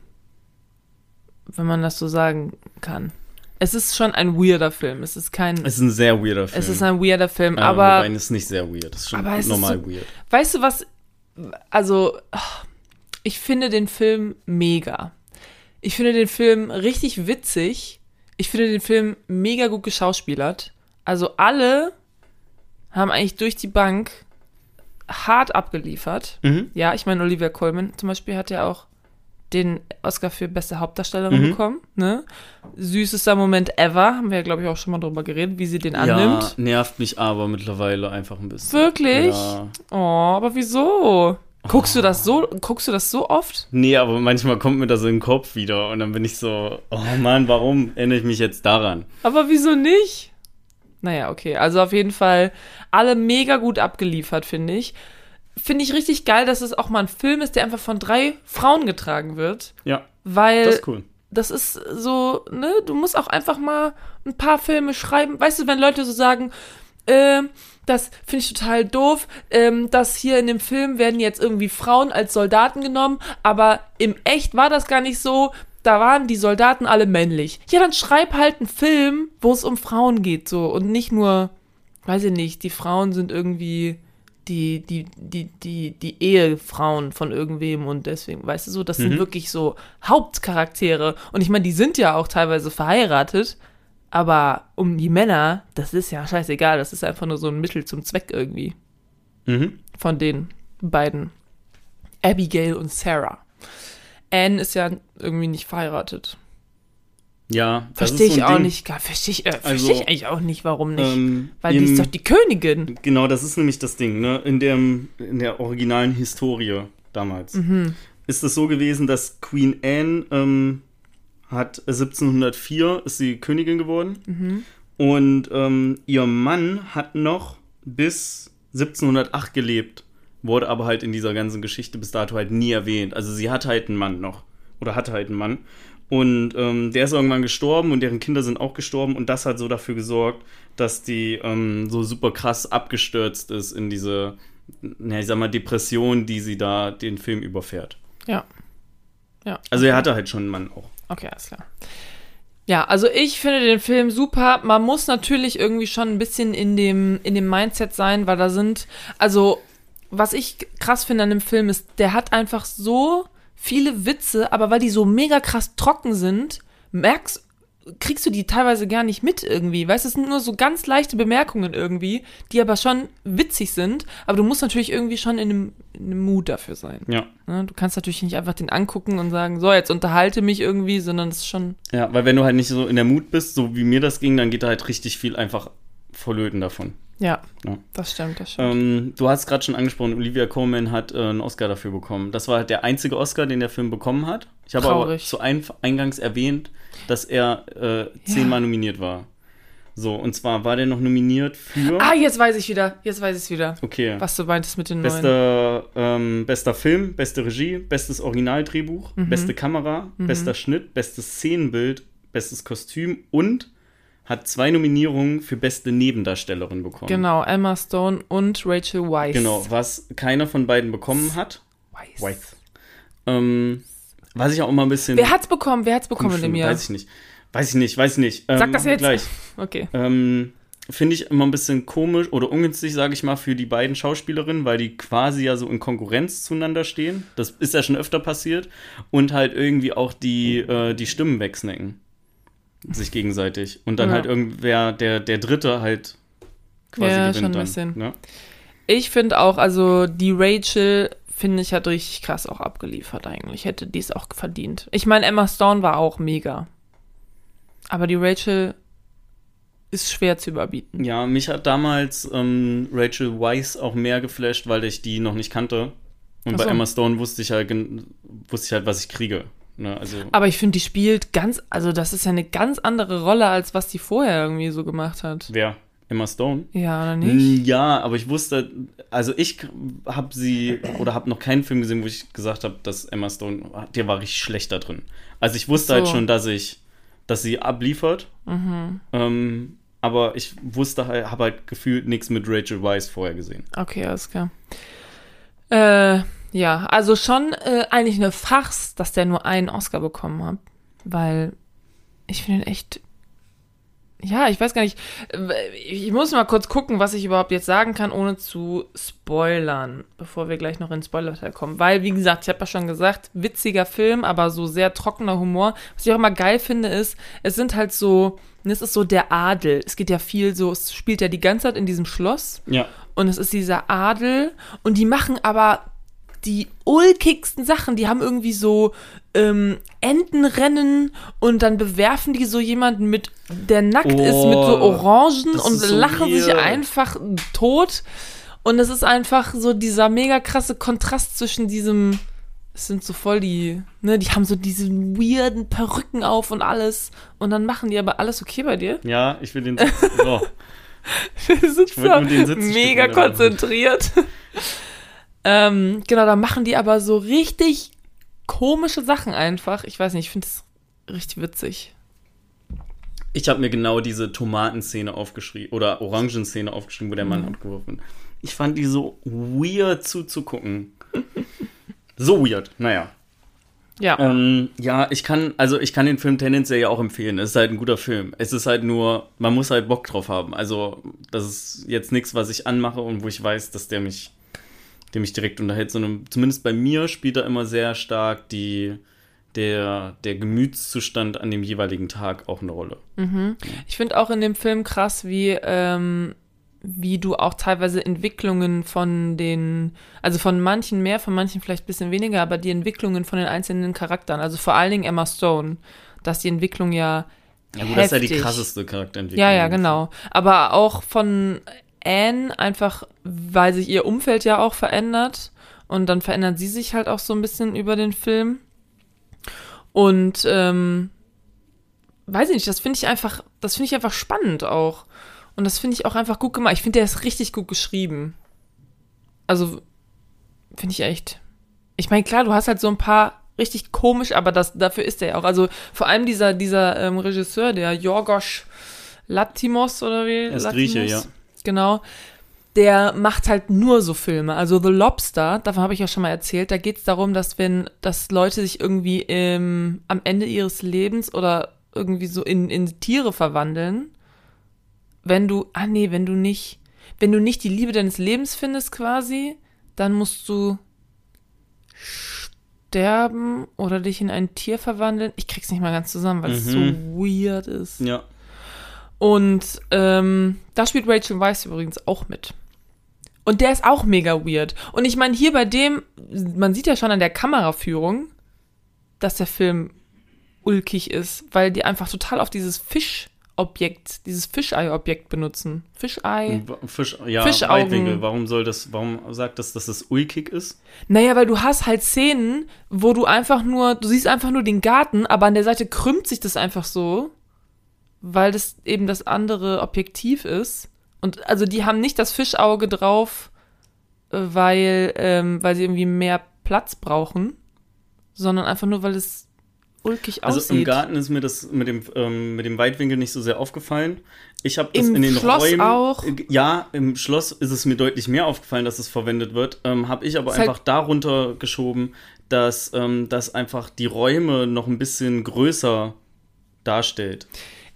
Wenn man das so sagen kann. Es ist schon ein weirder Film. Es ist kein. Es ist ein sehr weirder Film. es ist ein weirder Film, aber. Wobei, es ist nicht sehr weird. Es ist schon normal so- weird. Weißt du was? Also, ich finde den Film mega. Ich finde den Film richtig witzig. Ich finde den Film mega gut geschauspielert. Also alle haben eigentlich durch die Bank hart abgeliefert. Mhm. Ja, ich meine, Olivia Colman zum Beispiel hat ja auch den Oscar für beste Hauptdarstellerin Mhm. bekommen. Ne? Süßester Moment ever, haben wir ja, glaube ich, auch schon mal drüber geredet, wie sie den Ja, annimmt. nervt mich aber mittlerweile einfach ein bisschen. Wirklich? Ja. Oh, aber wieso? Guckst du das so, guckst du das so oft? Nee, aber manchmal kommt mir das in den Kopf wieder und dann bin ich so, oh Mann, warum erinnere ich mich jetzt daran? Aber wieso nicht? Naja, okay. Also auf jeden Fall alle mega gut abgeliefert, finde ich. Finde ich richtig geil, dass es auch mal ein Film ist, der einfach von drei Frauen getragen wird. Ja, Weil das ist cool. das ist so, ne, du musst auch einfach mal ein paar Filme schreiben. Weißt du, wenn Leute so sagen, ähm, das finde ich total doof, ähm, dass hier in dem Film werden jetzt irgendwie Frauen als Soldaten genommen, aber im Echt war das gar nicht so. Da waren die Soldaten alle männlich. Ja, dann schreib halt einen Film, wo es um Frauen geht, so und nicht nur, weiß ich nicht, die Frauen sind irgendwie die, die, die, die, die Ehefrauen von irgendwem und deswegen, weißt du so, das sind Mhm. wirklich so Hauptcharaktere. Und ich meine, die sind ja auch teilweise verheiratet, aber um die Männer, das ist ja scheißegal, das ist einfach nur so ein Mittel zum Zweck irgendwie Mhm. von den beiden. Abigail und Sarah. Anne ist ja irgendwie nicht verheiratet. Ja, Verstehe so ich auch Ding. nicht. Verstehe ich, äh, versteh Also, ich eigentlich auch nicht, warum nicht. Ähm, Weil die im- ist doch die Königin. Genau, das ist nämlich das Ding, ne? In, dem, in der originalen Historie damals. Mhm. Ist es so gewesen, dass Queen Anne ähm, hat 1704 ist sie Königin geworden Mhm. und ähm, ihr Mann hat noch bis 1708 gelebt, wurde aber halt in dieser ganzen Geschichte bis dato halt nie erwähnt. Also sie hat halt einen Mann noch oder hatte halt einen Mann und ähm, der ist irgendwann gestorben und deren Kinder sind auch gestorben und das hat so dafür gesorgt, dass die ähm, so super krass abgestürzt ist in diese, na, ich sag mal, Depression, die sie da den Film überfährt. Ja. Ja. Also er hatte halt schon einen Mann auch. Okay, alles klar. Ja, also ich finde den Film super. Man muss natürlich irgendwie schon ein bisschen in dem, in dem Mindset sein, weil da sind, also, was ich krass finde an dem Film ist, der hat einfach so viele Witze, aber weil die so mega krass trocken sind, merkst, kriegst du die teilweise gar nicht mit irgendwie. Weißt du, es sind nur so ganz leichte Bemerkungen irgendwie, die aber schon witzig sind, aber du musst natürlich irgendwie schon in einem, in einem Mut dafür sein. Ja. Ne? Du kannst natürlich nicht einfach den angucken und sagen, so, jetzt unterhalte mich irgendwie, sondern es ist schon, Ja, weil wenn du halt nicht so in der Mut bist, so wie mir das ging, dann geht da halt richtig viel einfach verlöten davon. Ja, Ja. das stimmt, das stimmt. Ähm, du hast gerade schon angesprochen, Olivia Colman hat äh, einen Oscar dafür bekommen. Das war halt der einzige Oscar, den der Film bekommen hat. Ich habe aber zu ein, eingangs erwähnt, dass er äh, zehnmal nominiert war. So, und zwar war der noch nominiert für. ah, jetzt weiß ich wieder, jetzt weiß ich es wieder, okay. was du meintest mit den neuen. Bester, ähm, bester Film, beste Regie, bestes Originaldrehbuch, Mhm. beste Kamera, bester Schnitt, bestes Szenenbild, bestes Kostüm und hat zwei Nominierungen für beste Nebendarstellerin bekommen. Genau, Emma Stone und Rachel Weisz. Genau, was keiner von beiden bekommen hat. Weisz. Weiss. Ähm, was ich auch immer ein bisschen. Wer hat's bekommen? Wer hat's bekommen in dem Jahr? Weiß ich nicht. Weiß ich nicht, weiß ich nicht. Ähm, Sag das wir jetzt. Gleich. Okay. Ähm, Finde ich immer ein bisschen komisch oder ungünstig, sage ich mal, für die beiden Schauspielerinnen, weil die quasi ja so in Konkurrenz zueinander stehen. Das ist ja schon öfter passiert. Und halt irgendwie auch die, äh, die Stimmen wegsnacken. Sich gegenseitig. Und dann Ja. halt irgendwer, der, der Dritte halt quasi Ja, gewinnt schon ein dann. bisschen. Ne? Ich finde auch, also die Rachel, finde ich, hat richtig krass auch abgeliefert eigentlich. Hätte die es auch verdient. Ich meine, Emma Stone war auch mega. Aber die Rachel ist schwer zu überbieten. Ja, mich hat damals ähm, Rachel Weisz auch mehr geflasht, weil ich die noch nicht kannte. Und Ach bei so. Emma Stone wusste ich halt, wusste ich halt, was ich kriege. Ne, also, Aber ich finde, die spielt ganz, also das ist ja eine ganz andere Rolle, als was die vorher irgendwie so gemacht hat. wer? Emma Stone? Ja, oder nicht? Ja, aber ich wusste, also ich habe sie oder habe noch keinen Film gesehen, wo ich gesagt habe, dass Emma Stone, der war richtig schlecht da drin. Also ich wusste So. halt schon, dass ich, dass sie abliefert. Mhm. Ähm, aber ich wusste halt, habe halt gefühlt nichts mit Rachel Weisz vorher gesehen. Okay, alles klar. Äh, ja, also schon äh, eigentlich eine Farce, dass der nur einen Oscar bekommen hat. Weil ich finde ihn echt. Ja, ich weiß gar nicht. äh, Ich muss mal kurz gucken, was ich überhaupt jetzt sagen kann, ohne zu spoilern, bevor wir gleich noch in den Spoilerteil kommen. Weil, wie gesagt, ich habe ja schon gesagt, witziger Film, aber so sehr trockener Humor. Was ich auch immer geil finde, ist, es sind halt so, es ist so der Adel. Es geht ja viel so, es spielt ja die ganze Zeit in diesem Schloss Ja. und es ist dieser Adel und die machen aber die ulkigsten Sachen. Die haben irgendwie so ähm, Entenrennen und dann bewerfen die so jemanden mit, der nackt ist, mit so Oh, Orangen und so lachen sich weird. einfach tot. Und es ist einfach so dieser mega krasse Kontrast zwischen diesem, es sind so voll die, ne, die haben so diese weirden Perücken auf und alles. Und dann machen die aber alles okay bei dir. Ja, ich will den Sitz. So. Wir Sitzstück mega konzentriert. Ähm, genau, da machen die aber so richtig komische Sachen einfach. Ich weiß nicht, ich finde es richtig witzig. Ich habe mir genau diese Tomatenszene aufgeschrieben oder Orangenszene aufgeschrieben, wo der Mann Mhm. abgeworfen wird. Ich fand die so weird zuzugucken. so weird. Naja. Ja. Ähm, ja, ich kann, also ich kann den Film tendenziell ja auch empfehlen. Es ist halt ein guter Film. Es ist halt nur, man muss halt Bock drauf haben. Also, das ist jetzt nichts, was ich anmache und wo ich weiß, dass der mich, der mich direkt unterhält, sondern zumindest bei mir spielt er immer sehr stark die, der, der Gemütszustand an dem jeweiligen Tag auch eine Rolle. Ich finde auch in dem Film krass, wie, ähm, wie du auch teilweise Entwicklungen von den, also von manchen mehr, von manchen vielleicht ein bisschen weniger, aber die Entwicklungen von den einzelnen Charakteren, also vor allen Dingen Emma Stone, dass die Entwicklung ja. Ja, gut, das ist ja die krasseste Charakterentwicklung. Ja, ja, genau. Aber auch von Anne, einfach weil sich ihr Umfeld ja auch verändert. Und dann verändert sie sich halt auch so ein bisschen über den Film. Und ähm, weiß ich nicht, das finde ich einfach, das finde ich einfach spannend auch. Und das finde ich auch einfach gut gemacht. Ich finde, der ist richtig gut geschrieben. Also, finde ich echt. Ich meine, klar, du hast halt so ein paar richtig komisch, aber das, dafür ist er ja auch. Also vor allem dieser, dieser ähm, Regisseur, der Jorgos Latimos oder wie? Er ist Latimos? Grieche, ja. Genau. Der macht halt nur so Filme. Also The Lobster, davon habe ich ja schon mal erzählt, da geht es darum, dass wenn, dass Leute sich irgendwie im, am Ende ihres Lebens oder irgendwie so in, in Tiere verwandeln, wenn du, ah nee, wenn du nicht, wenn du nicht die Liebe deines Lebens findest quasi, dann musst du sterben oder dich in ein Tier verwandeln. Ich krieg's nicht mal ganz zusammen, weil es so weird ist. Ja. Und ähm, da spielt Rachel Weisz übrigens auch mit. Und der ist auch mega weird. Und ich meine, hier bei dem, man sieht ja schon an der Kameraführung, dass der Film ulkig ist, weil die einfach total auf dieses Fischobjekt, dieses Fischei-Objekt benutzen. Fischei. Fisch, ja, Fischaugen. Warum soll das, warum sagt das, dass das ulkig ist? Naja, weil du hast halt Szenen, wo du einfach nur, du siehst einfach nur den Garten, aber an der Seite krümmt sich das einfach so, weil das eben das andere Objektiv ist. Und also die haben nicht das Fischauge drauf, äh, weil, ähm, weil sie irgendwie mehr Platz brauchen, sondern einfach nur, weil es ulkig Also aussieht. im Garten ist mir das mit dem, ähm, mit dem Weitwinkel nicht so sehr aufgefallen. Ich habe das Im in den Schloss Räumen. auch? Ja, im Schloss ist es mir deutlich mehr aufgefallen, dass es verwendet wird. Ähm, habe ich aber Ist halt- einfach darunter geschoben, dass, ähm, dass einfach die Räume noch ein bisschen größer darstellt.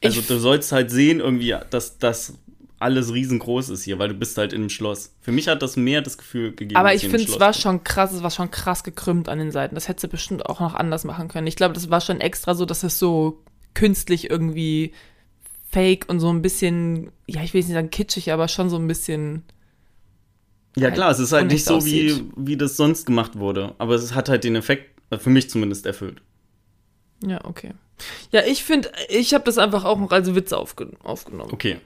Also Ich- du sollst halt sehen irgendwie, dass das alles riesengroß ist hier, weil du bist halt in einem Schloss. Für mich hat das mehr das Gefühl gegeben. Aber ich finde, es war schon krass, es war schon krass gekrümmt an den Seiten. Das hätte sie bestimmt auch noch anders machen können. Ich glaube, das war schon extra so, dass es so künstlich irgendwie fake und so ein bisschen, ja, ich will jetzt nicht sagen kitschig, aber schon so ein bisschen. Ja klar, es ist halt nicht so, wie, aussieht. wie das sonst gemacht wurde. Aber es hat halt den Effekt, für mich zumindest, erfüllt. Ja, okay. Ja, ich finde, ich habe das einfach auch noch als Witz aufge aufgenommen. Okay.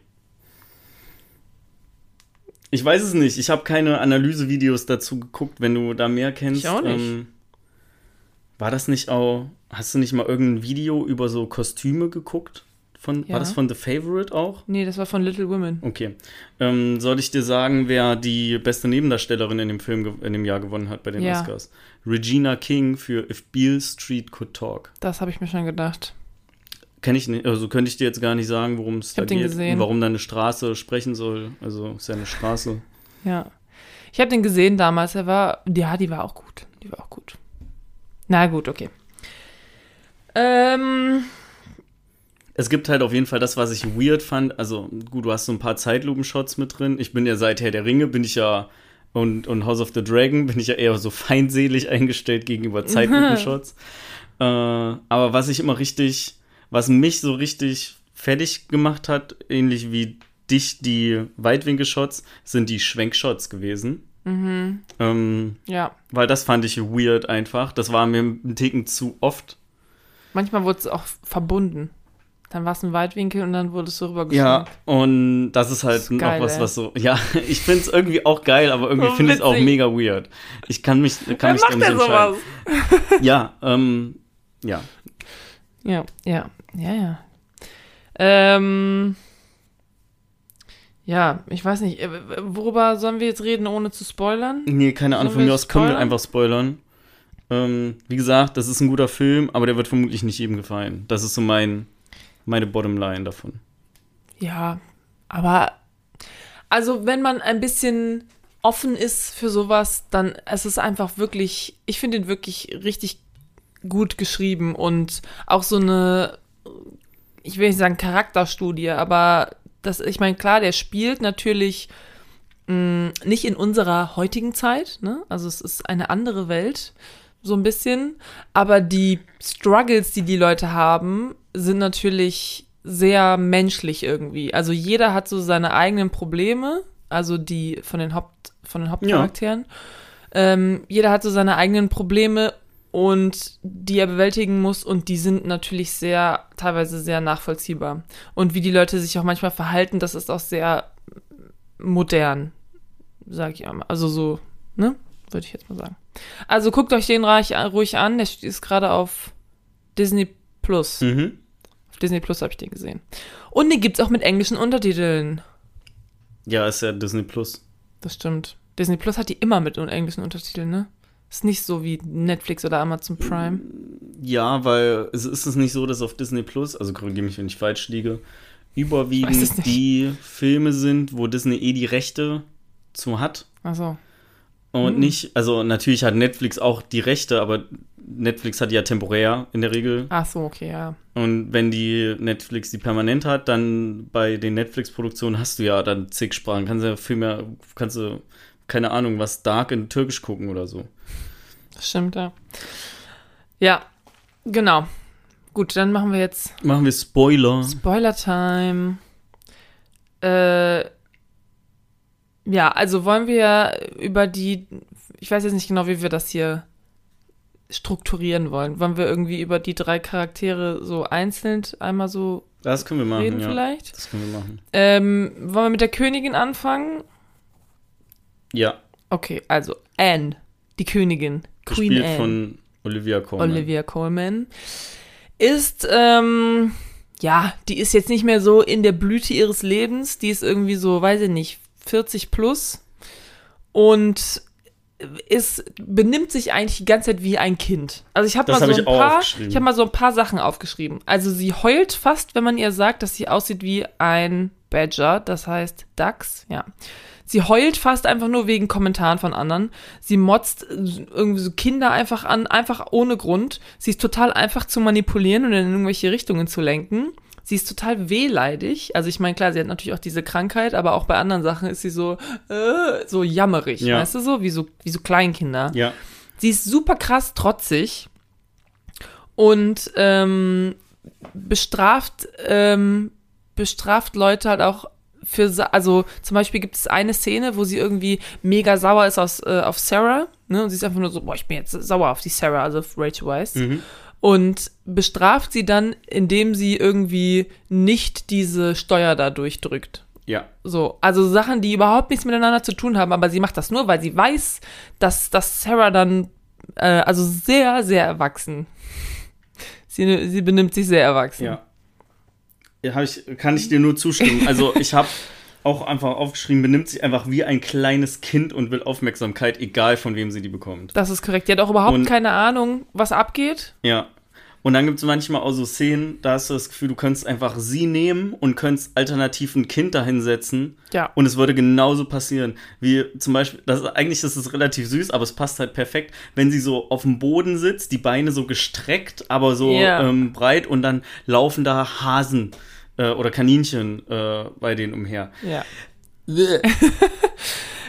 Ich weiß es nicht. Ich habe keine Analysevideos dazu geguckt, wenn du da mehr kennst. Ich auch nicht. Ähm, war das nicht auch. Hast du nicht mal irgendein Video über so Kostüme geguckt? Von, Ja. War das von The Favorite auch? Nee, das war von Little Women. Okay. Ähm, soll ich dir sagen, wer die beste Nebendarstellerin in dem Film in dem Jahr gewonnen hat bei den Ja. Oscars? Regina King für If Beale Street Could Talk. Das habe ich mir schon gedacht. Kenn ich nicht, also könnte ich dir jetzt gar nicht sagen, worum es da geht gesehen. und warum da eine Straße sprechen soll. Also ist ja eine Straße. Ja. Ich habe den gesehen damals, er war, ja, die war auch gut. Die war auch gut. Na gut, okay. Ähm, Es gibt halt auf jeden Fall das, was ich weird fand. Also, gut, du hast so ein paar Zeitlupen-Shots mit drin. Ich bin ja seit Herr der Ringe, bin ich ja, und, und House of the Dragon bin ich ja eher so feindselig eingestellt gegenüber Zeitlupen-Shots. äh, aber was ich immer richtig, was mich so richtig fertig gemacht hat, ähnlich wie dich die Weitwinkel-Shots, sind die Schwenkshots gewesen. Ähm, ja. weil das fand ich weird einfach. Das war mir ein Ticken zu oft. Manchmal wurde es auch verbunden. Dann war es ein Weitwinkel und dann wurde es so Ja, rübergeschwenkt. und das ist halt Das ist geil, noch was, was so. Ja, ich finde es irgendwie auch geil, aber irgendwie Oh, finde ich es auch mega weird. Ich kann mich, kann mich da nicht entscheiden. Ja, ähm, ja. Ja, ja, ja, ja. Ähm, ja, ich weiß nicht, äh, worüber sollen wir jetzt reden, ohne zu spoilern? Nee, keine Ahnung, Sollen von mir aus können wir einfach spoilern. Ähm, wie gesagt, das ist ein guter Film, aber der wird vermutlich nicht jedem gefallen. Das ist so mein, meine Bottomline davon. Ja, aber also wenn man ein bisschen offen ist für sowas, dann es ist einfach wirklich, ich finde ihn wirklich richtig gut geschrieben und auch so eine, ich will nicht sagen Charakterstudie, aber das, ich meine, klar, der spielt natürlich mh, nicht in unserer heutigen Zeit, ne? Also es ist eine andere Welt, so ein bisschen, aber die Struggles, die die Leute haben, sind natürlich sehr menschlich irgendwie. Also jeder hat so seine eigenen Probleme, also die von den Haupt von den Hauptcharakteren. Ähm, jeder hat so seine eigenen Probleme und die er bewältigen muss und die sind natürlich sehr teilweise sehr nachvollziehbar und wie die Leute sich auch manchmal verhalten, das ist auch sehr modern, sag ich einmal. Also so, ne, würde ich jetzt mal sagen. Also guckt euch den ruhig an, der ist gerade auf Disney Plus. Mhm. Auf Disney Plus habe ich den gesehen. Und den gibt's auch mit englischen Untertiteln. Ja, ist ja Disney Plus. Das stimmt. Disney Plus hat die immer mit englischen Untertiteln, ne? Ist nicht so wie Netflix oder Amazon Prime. Ja, weil es ist es nicht so, dass auf Disney Plus, also korrigiere mich, wenn ich falsch liege, überwiegend die Filme sind, wo Disney eh die Rechte zu hat. Also. Und Hm. nicht, also natürlich hat Netflix auch die Rechte, aber Netflix hat die ja temporär in der Regel. Ach so, okay, ja. Und wenn die Netflix die permanent hat, dann bei den Netflix-Produktionen hast du ja dann zig Sprachen. Kannst ja viel mehr, kannst du, keine Ahnung, was Dark in Türkisch gucken oder so. Stimmt, ja. Ja, genau. Gut, dann machen wir jetzt Machen wir Spoiler. Spoiler-Time. Äh, ja, also wollen wir über die, ich weiß jetzt nicht genau, wie wir das hier strukturieren wollen. Wollen wir irgendwie über die drei Charaktere so einzeln einmal so Das können wir machen, reden ja. vielleicht? Das können wir machen. Ähm, wollen wir mit der Königin anfangen? Ja, Okay, also Anne, die Königin, Queen gespielt Anne. von Olivia Colman. Olivia Colman, ist, ähm, ja, die ist jetzt nicht mehr so in der Blüte ihres Lebens. Die ist irgendwie so, weiß ich nicht, 40 plus und ist, benimmt sich eigentlich die ganze Zeit wie ein Kind. Also ich habe mal hab so ich ein paar, ich habe mal so ein paar Sachen aufgeschrieben. Also sie heult fast, wenn man ihr sagt, dass sie aussieht wie ein Badger, das heißt Dachs, ja. Sie heult fast einfach nur wegen Kommentaren von anderen. Sie motzt irgendwie so Kinder einfach an, einfach ohne Grund. Sie ist total einfach zu manipulieren und in irgendwelche Richtungen zu lenken. Sie ist total wehleidig. Also ich meine, klar, sie hat natürlich auch diese Krankheit, aber auch bei anderen Sachen ist sie so, äh, so jammerig, Ja. weißt du so, wie so, wie so Kleinkinder. Ja, Sie ist super krass trotzig und ähm, bestraft, ähm, bestraft Leute halt auch für, also zum Beispiel gibt es eine Szene, wo sie irgendwie mega sauer ist aus, äh, auf Sarah, ne, und sie ist einfach nur so, boah, ich bin jetzt sauer auf die Sarah, also auf Rachel Weisz, mhm. Und bestraft sie dann, indem sie irgendwie nicht diese Steuer da durchdrückt. ja. So, also Sachen, die überhaupt nichts miteinander zu tun haben, aber sie macht das nur, weil sie weiß, dass, dass Sarah dann, äh, also sehr, sehr erwachsen. Sie, sie benimmt sich sehr erwachsen. Ja. ja ich, kann ich dir nur zustimmen. Also ich habe auch einfach aufgeschrieben, benimmt sich einfach wie ein kleines Kind und will Aufmerksamkeit, egal von wem sie die bekommt. Das ist korrekt. Die hat auch überhaupt Und- keine Ahnung, was abgeht. Ja. Und dann gibt es manchmal auch so Szenen, da hast du das Gefühl, du könntest einfach sie nehmen und könntest alternativ ein Kind dahinsetzen Ja. und es würde genauso passieren. Wie zum Beispiel, das ist, eigentlich ist es relativ süß, aber es passt halt perfekt, wenn sie so auf dem Boden sitzt, die Beine so gestreckt, aber so Ja. ähm, breit und dann laufen da Hasen äh, oder Kaninchen äh, bei denen umher. Ja.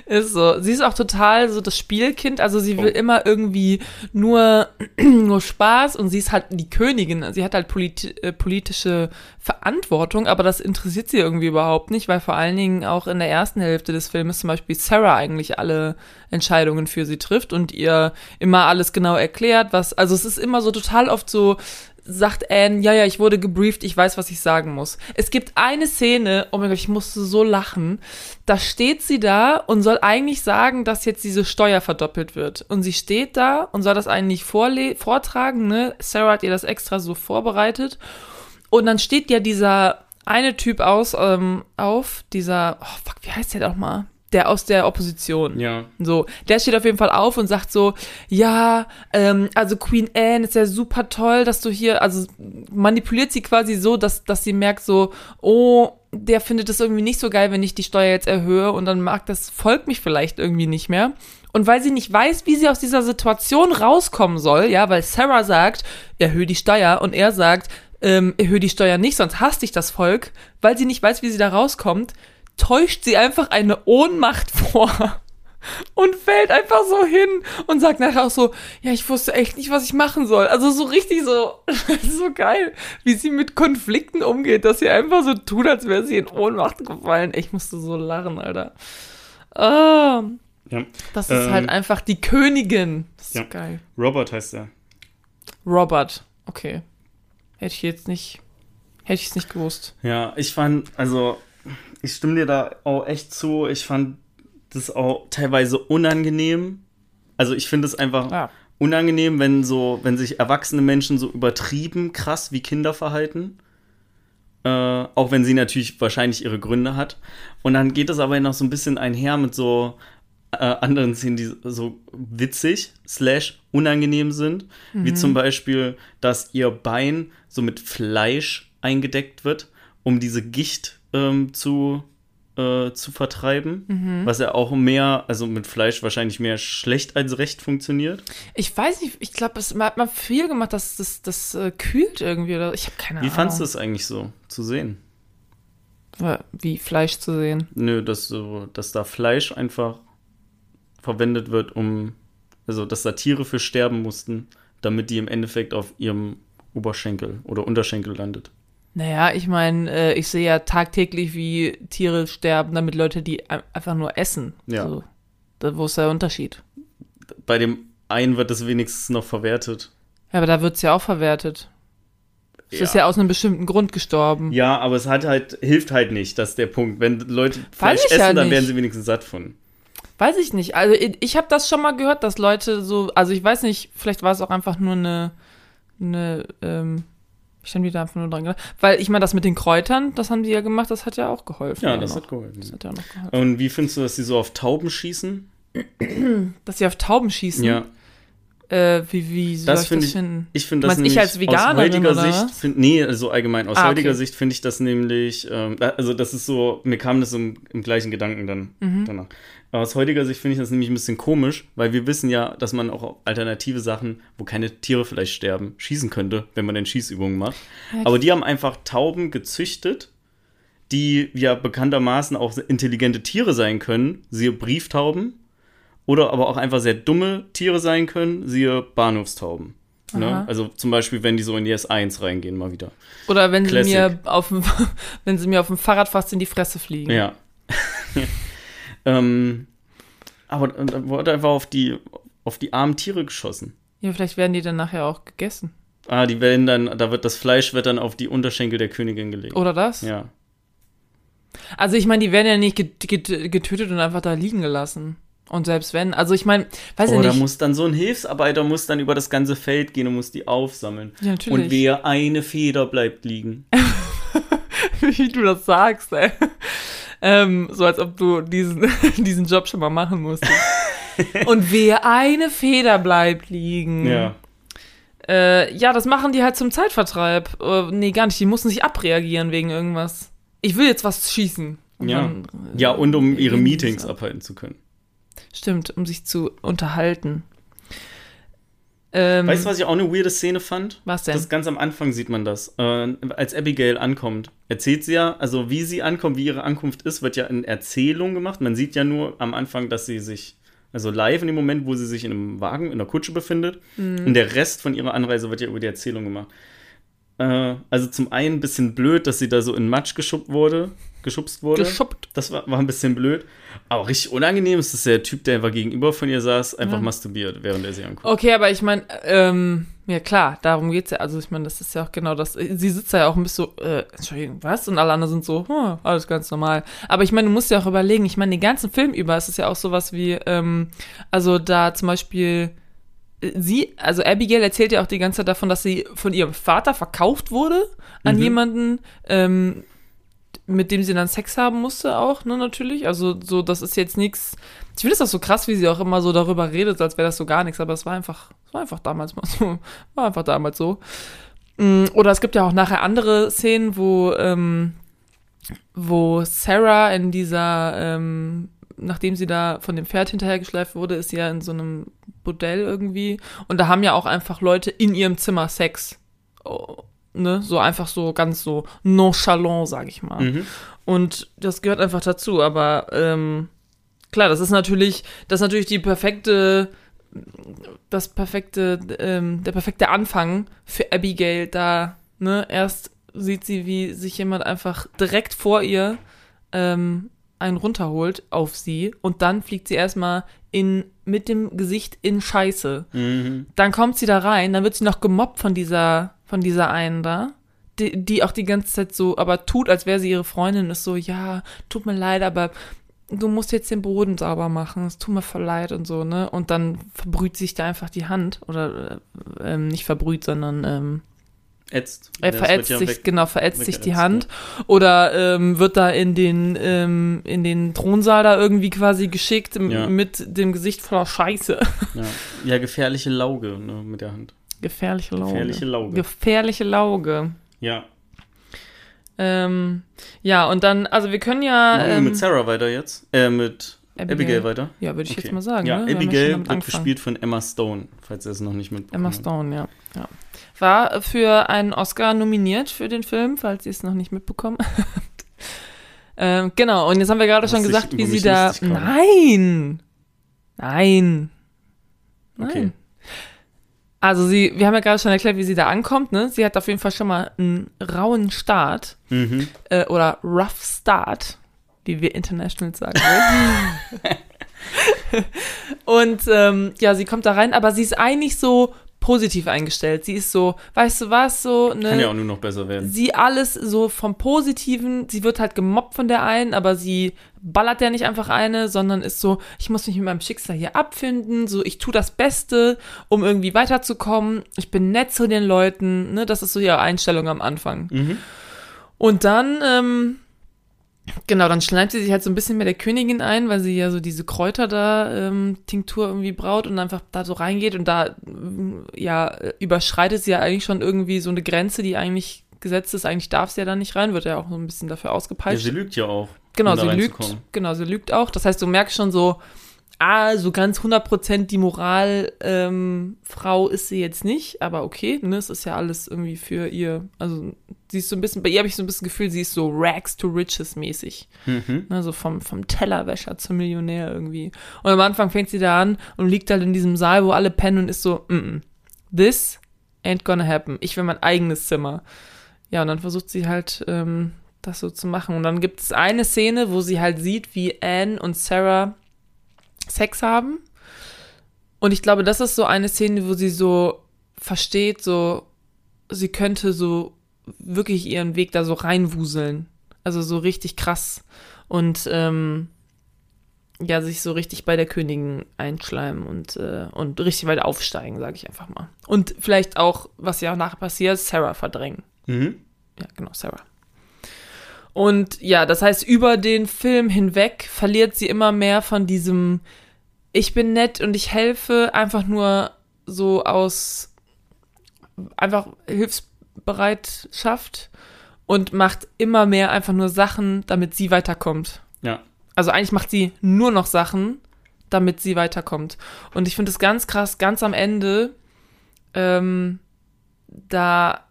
Ist so. Sie ist auch total so das Spielkind. Also sie will Oh. immer irgendwie nur, nur Spaß und sie ist halt die Königin. Sie hat halt politi äh, politische Verantwortung, aber das interessiert sie irgendwie überhaupt nicht, weil vor allen Dingen auch in der ersten Hälfte des Filmes zum Beispiel Sarah eigentlich alle Entscheidungen für sie trifft und ihr immer alles genau erklärt, was, also es ist immer so total oft so, sagt Anne, ja, ja, ich wurde gebrieft, ich weiß, was ich sagen muss. Es gibt eine Szene, oh mein Gott, ich musste so lachen. Da steht sie da und soll eigentlich sagen, dass jetzt diese Steuer verdoppelt wird. Und sie steht da und soll das eigentlich vortragen, ne? Sarah hat ihr das extra so vorbereitet. Und dann steht ja dieser eine Typ aus, ähm, auf, dieser, oh fuck, wie heißt der doch mal? Der aus der Opposition. Ja. So, der steht auf jeden Fall auf und sagt so, ja, ähm, also Queen Anne ist ja super toll, dass du hier, also manipuliert sie quasi so, dass, dass sie merkt so, oh, der findet es irgendwie nicht so geil, wenn ich die Steuer jetzt erhöhe und dann mag das Volk mich vielleicht irgendwie nicht mehr. Und weil sie nicht weiß, wie sie aus dieser Situation rauskommen soll, ja, weil Sarah sagt, erhöhe die Steuer und er sagt, ähm, erhöhe die Steuer nicht, sonst hasst dich das Volk, weil sie nicht weiß, wie sie da rauskommt, täuscht sie einfach eine Ohnmacht vor und fällt einfach so hin und sagt nachher auch so, ja, ich wusste echt nicht, was ich machen soll. Also so richtig so, so geil, wie sie mit Konflikten umgeht, dass sie einfach so tut, als wäre sie in Ohnmacht gefallen. Ich musste so lachen, Alter. Ah, ja. das ist Ähm, halt einfach die Königin. Das ist ja. so geil. Robert heißt er. Robert, okay. Hätte ich jetzt nicht, hätte ich es nicht gewusst. Ja, ich fand, also, ich stimme dir da auch echt zu. Ich fand das auch teilweise unangenehm. Also, ich finde es einfach Ja. unangenehm, wenn so, wenn sich erwachsene Menschen so übertrieben krass wie Kinder verhalten. Äh, auch wenn sie natürlich wahrscheinlich ihre Gründe hat. Und dann geht es aber noch so ein bisschen einher mit so äh, anderen Szenen, die so witzig slash unangenehm sind. Wie zum Beispiel, dass ihr Bein so mit Fleisch eingedeckt wird, um diese Gicht ähm, zu, äh, zu vertreiben. Was ja auch mehr, also mit Fleisch wahrscheinlich mehr schlecht als recht funktioniert. Ich weiß nicht, ich glaube, es hat man viel gemacht, dass das, das äh, kühlt irgendwie. Oder ich habe keine Wie Ahnung. fandst du es eigentlich so zu sehen? Wie Fleisch zu sehen. Nö, dass, so, dass da Fleisch einfach verwendet wird, um, also dass da Tiere für sterben mussten, damit die im Endeffekt auf ihrem Oberschenkel oder Unterschenkel landet. Naja, ich meine, äh, ich sehe ja tagtäglich, wie Tiere sterben, damit Leute die ein- einfach nur essen. Ja. So. Da, wo ist der Unterschied? Bei dem einen wird es wenigstens noch verwertet. Ja, aber da wird's ja auch verwertet. Es ist ja aus einem bestimmten Grund gestorben. Ja, aber es hat halt, hilft halt nicht, das ist der Punkt. Wenn Leute Fleisch essen, ja dann werden sie wenigstens satt von. Weiß ich nicht. Also ich, ich habe das schon mal gehört, dass Leute so, also ich weiß nicht, vielleicht war es auch einfach nur eine, eine, ähm, ich stand wieder einfach nur dran gedacht. Weil ich meine, das mit den Kräutern, das haben die ja gemacht, das hat ja auch geholfen. Ja, das noch. hat geholfen. Das hat ja noch geholfen. Und wie findest du, dass sie so auf Tauben schießen? Dass sie auf Tauben schießen. Ja, Äh, wie, wie soll Das ich finde das ich- finden? ich finde das Meinst ich nämlich als Veganerin, aus heutiger oder Sicht, find, nee, also allgemein, aus Ah, heutiger okay. Sicht finde ich das nämlich, ähm, da- also das ist so, mir kam das im, im gleichen Gedanken dann Mhm. danach. Aber aus heutiger Sicht finde ich das nämlich ein bisschen komisch, weil wir wissen ja, dass man auch auf alternative Sachen, wo keine Tiere vielleicht sterben, schießen könnte, wenn man denn Schießübungen macht. Aber die haben einfach Tauben gezüchtet, die ja bekanntermaßen auch intelligente Tiere sein können, siehe Brieftauben, oder aber auch einfach sehr dumme Tiere sein können, siehe Bahnhofstauben. Ne? Also zum Beispiel, wenn die so in die S1 reingehen, mal wieder. Oder wenn sie Classic. mir auf dem, wenn sie mir auf dem Fahrrad fast in die Fresse fliegen. Ja. ähm, aber da wurde einfach auf die, auf die armen Tiere geschossen. Ja, vielleicht werden die dann nachher auch gegessen. Ah, die werden dann, da wird das Fleisch wird dann auf die Unterschenkel der Königin gelegt. Oder das? Ja. Also ich meine, die werden ja nicht get get getötet und einfach da liegen gelassen. Und selbst wenn, also ich meine, weiß Oh, da nicht. muss dann so ein Hilfsarbeiter muss dann über das ganze Feld gehen und muss die aufsammeln. Ja, natürlich. Und wer eine Feder bleibt liegen. wie du das sagst, ey. Ähm, so als ob du diesen, diesen Job schon mal machen musstest. und wer eine Feder bleibt liegen. Ja. Äh, ja, das machen die halt zum Zeitvertreib. Äh, nee, gar nicht. Die mussten sich abreagieren wegen irgendwas. Ich will jetzt was schießen. Und Ja. dann, äh, Ja, und um ihre Meetings abhalten zu können. Stimmt, um sich zu unterhalten. Ähm, Weißt du, was ich auch eine weirde Szene fand? Was denn? Das ganz am Anfang sieht man das. Äh, als Abigail ankommt, erzählt sie ja, also wie sie ankommt, wie ihre Ankunft ist, wird ja in Erzählung gemacht. Man sieht ja nur am Anfang, dass sie sich, also live in dem Moment, wo sie sich in einem Wagen, in einer Kutsche befindet. Mhm. Und der Rest von ihrer Anreise wird ja über die Erzählung gemacht. Äh, also zum einen ein bisschen blöd, dass sie da so in Matsch geschubst wurde. Geschubst wurde. geschuppt. Das war, war ein bisschen blöd. Aber richtig unangenehm ist, dass der Typ, der einfach gegenüber von ihr saß, einfach Ja. masturbiert, während er sie anguckt. Okay, aber ich meine, ähm, ja klar, darum geht's ja. Also ich meine, das ist ja auch genau das. Sie sitzt ja auch ein bisschen so, äh, Entschuldigung, was? Und alle anderen sind so, hm, alles ganz normal. Aber ich meine, du musst ja auch überlegen, ich meine, den ganzen Film über ist es ja auch sowas wie, ähm, also da zum Beispiel äh, sie, also Abigail erzählt ja auch die ganze Zeit davon, dass sie von ihrem Vater verkauft wurde an Mhm. jemanden, ähm, mit dem sie dann Sex haben musste auch, ne, natürlich. Also so, das ist jetzt nichts. Ich finde es auch so krass, wie sie auch immer so darüber redet, als wäre das so gar nichts, aber es war einfach, es war einfach damals mal so, war einfach damals so. Mm, Oder es gibt ja auch nachher andere Szenen, wo, ähm, wo Sarah in dieser, ähm, nachdem sie da von dem Pferd hinterhergeschleift wurde, ist sie ja in so einem Bordell irgendwie. Und da haben ja auch einfach Leute in ihrem Zimmer Sex. Oh, ne? So einfach so ganz so nonchalant, sag ich mal. Mhm. Und das gehört einfach dazu. Aber ähm, klar, das ist natürlich, das ist natürlich die perfekte, das perfekte, ähm, der perfekte Anfang für Abigail da. Ne? Erst sieht sie, wie sich jemand einfach direkt vor ihr ähm, einen runterholt auf sie und dann fliegt sie erstmal in mit dem Gesicht in Scheiße. Mhm. Dann kommt sie da rein, dann wird sie noch gemobbt von dieser, von dieser einen da, die, die auch die ganze Zeit so, aber tut, als wäre sie ihre Freundin, ist so, ja, tut mir leid, aber du musst jetzt den Boden sauber machen, es tut mir voll leid und so, ne? Und dann verbrüht sich da einfach die Hand, oder äh, ähm, nicht verbrüht, sondern ähm, Ätzt. Das verätzt ja sich, weg- genau, verätzt sich die Hand. Oder ähm, wird da in den, ähm, in den Thronsaal da irgendwie quasi geschickt Ja. mit dem Gesicht voller Scheiße. Ja. ja, gefährliche Lauge ne, mit der Hand. Gefährliche Lauge. Gefährliche Lauge. Gefährliche Lauge. Ja. Ähm, ja, und dann, also wir können ja. Ähm, mit Sarah weiter jetzt. Äh, mit Abigail. Abigail, weiter. ja, würde ich Okay. jetzt mal sagen. Ja, ne? Abigail damit wird angefangen. gespielt von Emma Stone, falls ihr es noch nicht mitbekommen Emma. Stone, ja. ja. War für einen Oscar nominiert für den Film, falls ihr es noch nicht mitbekommen habt. ähm, genau, und jetzt haben wir gerade schon gesagt, wie sie da. Nein! Nein! Nein. Okay. Also sie, wir haben ja gerade schon erklärt, wie sie da ankommt, ne? Sie hat auf jeden Fall schon mal einen rauen Start. Mhm. äh, oder Rough Start, wie wir international sagen würden. und ähm, ja, sie kommt da rein, aber sie ist eigentlich so positiv eingestellt. Sie ist so, weißt du was, so, ne? Kann ja auch nur noch besser werden. sie alles so vom Positiven, sie wird halt gemobbt von der einen, aber sie ballert ja nicht einfach eine, sondern ist so, ich muss mich mit meinem Schicksal hier abfinden, so ich tue das Beste, um irgendwie weiterzukommen. Ich bin nett zu den Leuten, ne? Das ist so ihre Einstellung am Anfang. Mhm. Und dann, ähm, genau, dann schleimt sie sich halt so ein bisschen mit der Königin ein, weil sie ja so diese Kräuter da, ähm, Tinktur irgendwie braut und einfach da so reingeht und da, ähm, ja, äh, überschreitet sie ja eigentlich schon irgendwie so eine Grenze, die eigentlich gesetzt ist. Eigentlich darf sie ja da nicht rein, wird ja auch so ein bisschen dafür Ja, ausgepeitscht. sie lügt ja auch. Genau, um sie lügt. Genau, sie lügt auch. Das heißt, du merkst schon so, ah, so ganz 100% die Moral ähm, Frau ist sie jetzt nicht, aber okay, ne, es ist ja alles irgendwie für ihr, also sie ist so ein bisschen, bei ihr habe ich so ein bisschen Gefühl, sie ist so Rags to Riches mäßig, Mhm. ne, so vom, vom Tellerwäscher zum Millionär irgendwie. Und am Anfang fängt sie da an und liegt halt in diesem Saal, wo alle pennen und ist so, mm -mm, this ain't gonna happen. Ich will mein eigenes Zimmer. Ja, und dann versucht sie halt, ähm, das so zu machen. Und dann gibt es eine Szene, wo sie halt sieht, wie Anne und Sarah Sex haben. Und ich glaube, das ist so eine Szene, wo sie so versteht, so, sie könnte so wirklich ihren Weg da so reinwuseln. Also so richtig krass. Und ähm, ja, sich so richtig bei der Königin einschleimen und, äh, und richtig weit aufsteigen, sage ich einfach mal. Und vielleicht auch, was ja auch nachher passiert, Sarah verdrängen. Mhm. Ja, genau, Sarah. Und ja, das heißt, über den Film hinweg verliert sie immer mehr von diesem Ich bin nett und ich helfe, einfach nur so aus einfach Hilfsbereitschaft und macht immer mehr einfach nur Sachen, damit sie weiterkommt. Ja. Also eigentlich macht sie nur noch Sachen, damit sie weiterkommt. Und ich finde es ganz krass, ganz am Ende, ähm, da,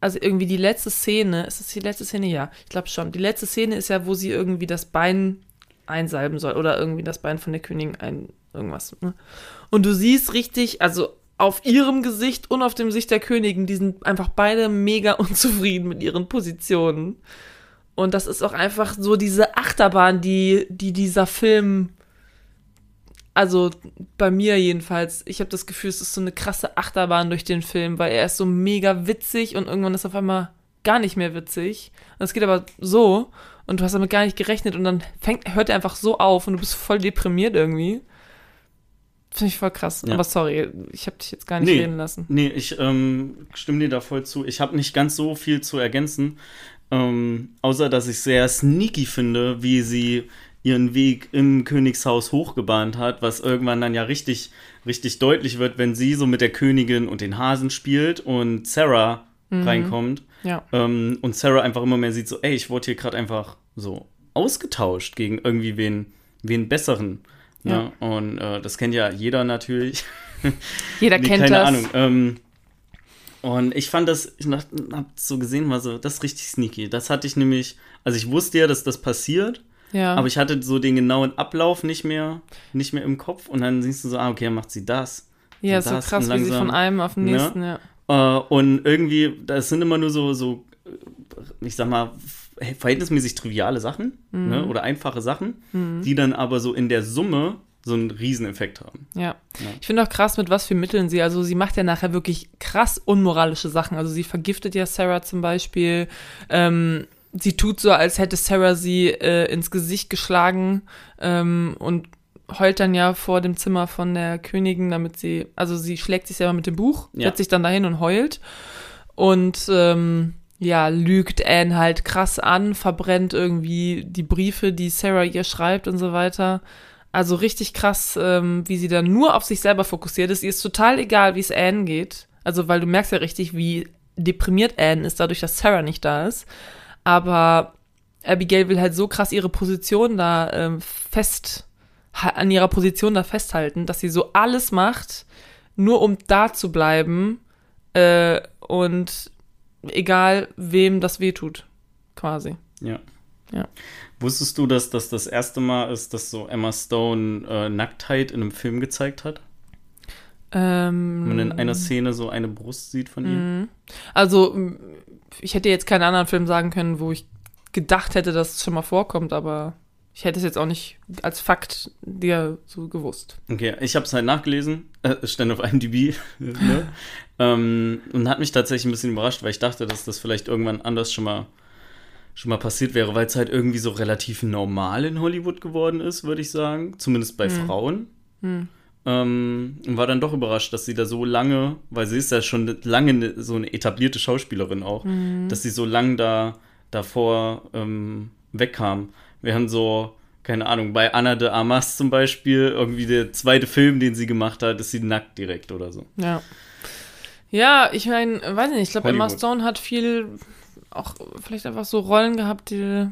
also irgendwie die letzte Szene, ist das die letzte Szene? Ja, ich glaube schon. Die letzte Szene ist ja, wo sie irgendwie das Bein einsalben soll oder irgendwie das Bein von der Königin ein, irgendwas. Ne? Und du siehst richtig, also auf ihrem Gesicht und auf dem Gesicht der Königin, die sind einfach beide mega unzufrieden mit ihren Positionen. Und das ist auch einfach so diese Achterbahn, die, die dieser Film, also bei mir jedenfalls, ich habe das Gefühl, es ist so eine krasse Achterbahn durch den Film, weil er ist so mega witzig und irgendwann ist auf einmal gar nicht mehr witzig. Und es geht aber so und du hast damit gar nicht gerechnet und dann fängt, hört er einfach so auf und du bist voll deprimiert irgendwie. Finde ich voll krass. Ja. Aber sorry, ich habe dich jetzt gar nicht Nee. reden lassen. Nee, ich ähm, stimme dir da voll zu. Ich habe nicht ganz so viel zu ergänzen. Ähm, außer, dass ich sehr sneaky finde, wie sie ihren Weg im Königshaus hochgebahnt hat, was irgendwann dann ja richtig, richtig deutlich wird, wenn sie so mit der Königin und den Hasen spielt und Sarah reinkommt. Ja. Ähm, und Sarah einfach immer mehr sieht, so, ey, ich wurde hier gerade einfach so ausgetauscht gegen irgendwie wen, wen besseren. Ne? Und äh, das kennt ja jeder natürlich. Jeder Nee, kennt keine das. Ahnung. Ähm, und ich fand das, ich hab hab so gesehen, war so, das ist richtig sneaky. Das hatte ich nämlich, also ich wusste ja, dass das passiert, Ja. aber ich hatte so den genauen Ablauf nicht mehr, nicht mehr im Kopf. Und dann siehst du so, ah, okay, macht sie das. ja, so das krass, und wie sie langsam- von einem auf den Ne? nächsten, ja. Äh, und irgendwie, das sind immer nur so, so, ich sag mal, verhältnismäßig triviale Sachen Mhm. ne, oder einfache Sachen, die dann aber so in der Summe so einen Rieseneffekt haben. Ja. Ja. Ich finde auch krass, mit was für Mitteln sie, also sie macht ja nachher wirklich krass unmoralische Sachen. Also sie vergiftet ja Sarah zum Beispiel. Ähm, sie tut so, als hätte Sarah sie äh, ins Gesicht geschlagen ähm, und heult dann ja vor dem Zimmer von der Königin, damit sie, also sie schlägt sich selber mit dem Buch, Ja. setzt sich dann dahin und heult. Und ähm, ja, lügt Anne halt krass an, verbrennt irgendwie die Briefe, die Sarah ihr schreibt und so weiter. Also richtig krass, ähm, wie sie dann nur auf sich selber fokussiert ist. Ihr ist total egal, wie es Anne geht. Also, weil du merkst ja richtig, wie deprimiert Anne ist, dadurch, dass Sarah nicht da ist. Aber Abigail will halt so krass ihre Position da ähm, fest, an ihrer Position da festhalten, dass sie so alles macht, nur um da zu bleiben äh, und egal wem das wehtut, quasi. Ja. Ja. Wusstest du, dass das das erste Mal ist, dass so Emma Stone äh, Nacktheit in einem Film gezeigt hat? Ähm, Wenn man in einer Szene so eine Brust sieht von ihr? Also, ich hätte jetzt keinen anderen Film sagen können, wo ich gedacht hätte, dass es schon mal vorkommt, aber ich hätte es jetzt auch nicht als Fakt dir so gewusst. Okay, ich habe es halt nachgelesen, äh, stand auf IMDb, ne? ähm, und hat mich tatsächlich ein bisschen überrascht, weil ich dachte, dass das vielleicht irgendwann anders schon mal schon mal passiert wäre, weil es halt irgendwie so relativ normal in Hollywood geworden ist, würde ich sagen, zumindest bei Frauen. Ähm, und war dann doch überrascht, dass sie da so lange, weil sie ist ja schon lange ne, so eine etablierte Schauspielerin auch, dass sie so lange da davor ähm, wegkam. Wir haben so, keine Ahnung, bei Anna de Armas zum Beispiel, irgendwie der zweite Film, den sie gemacht hat, ist sie nackt direkt oder so. Ja. Ja, ich meine, weiß nicht, ich glaube, Emma. Stone hat viel, auch vielleicht einfach so Rollen gehabt, die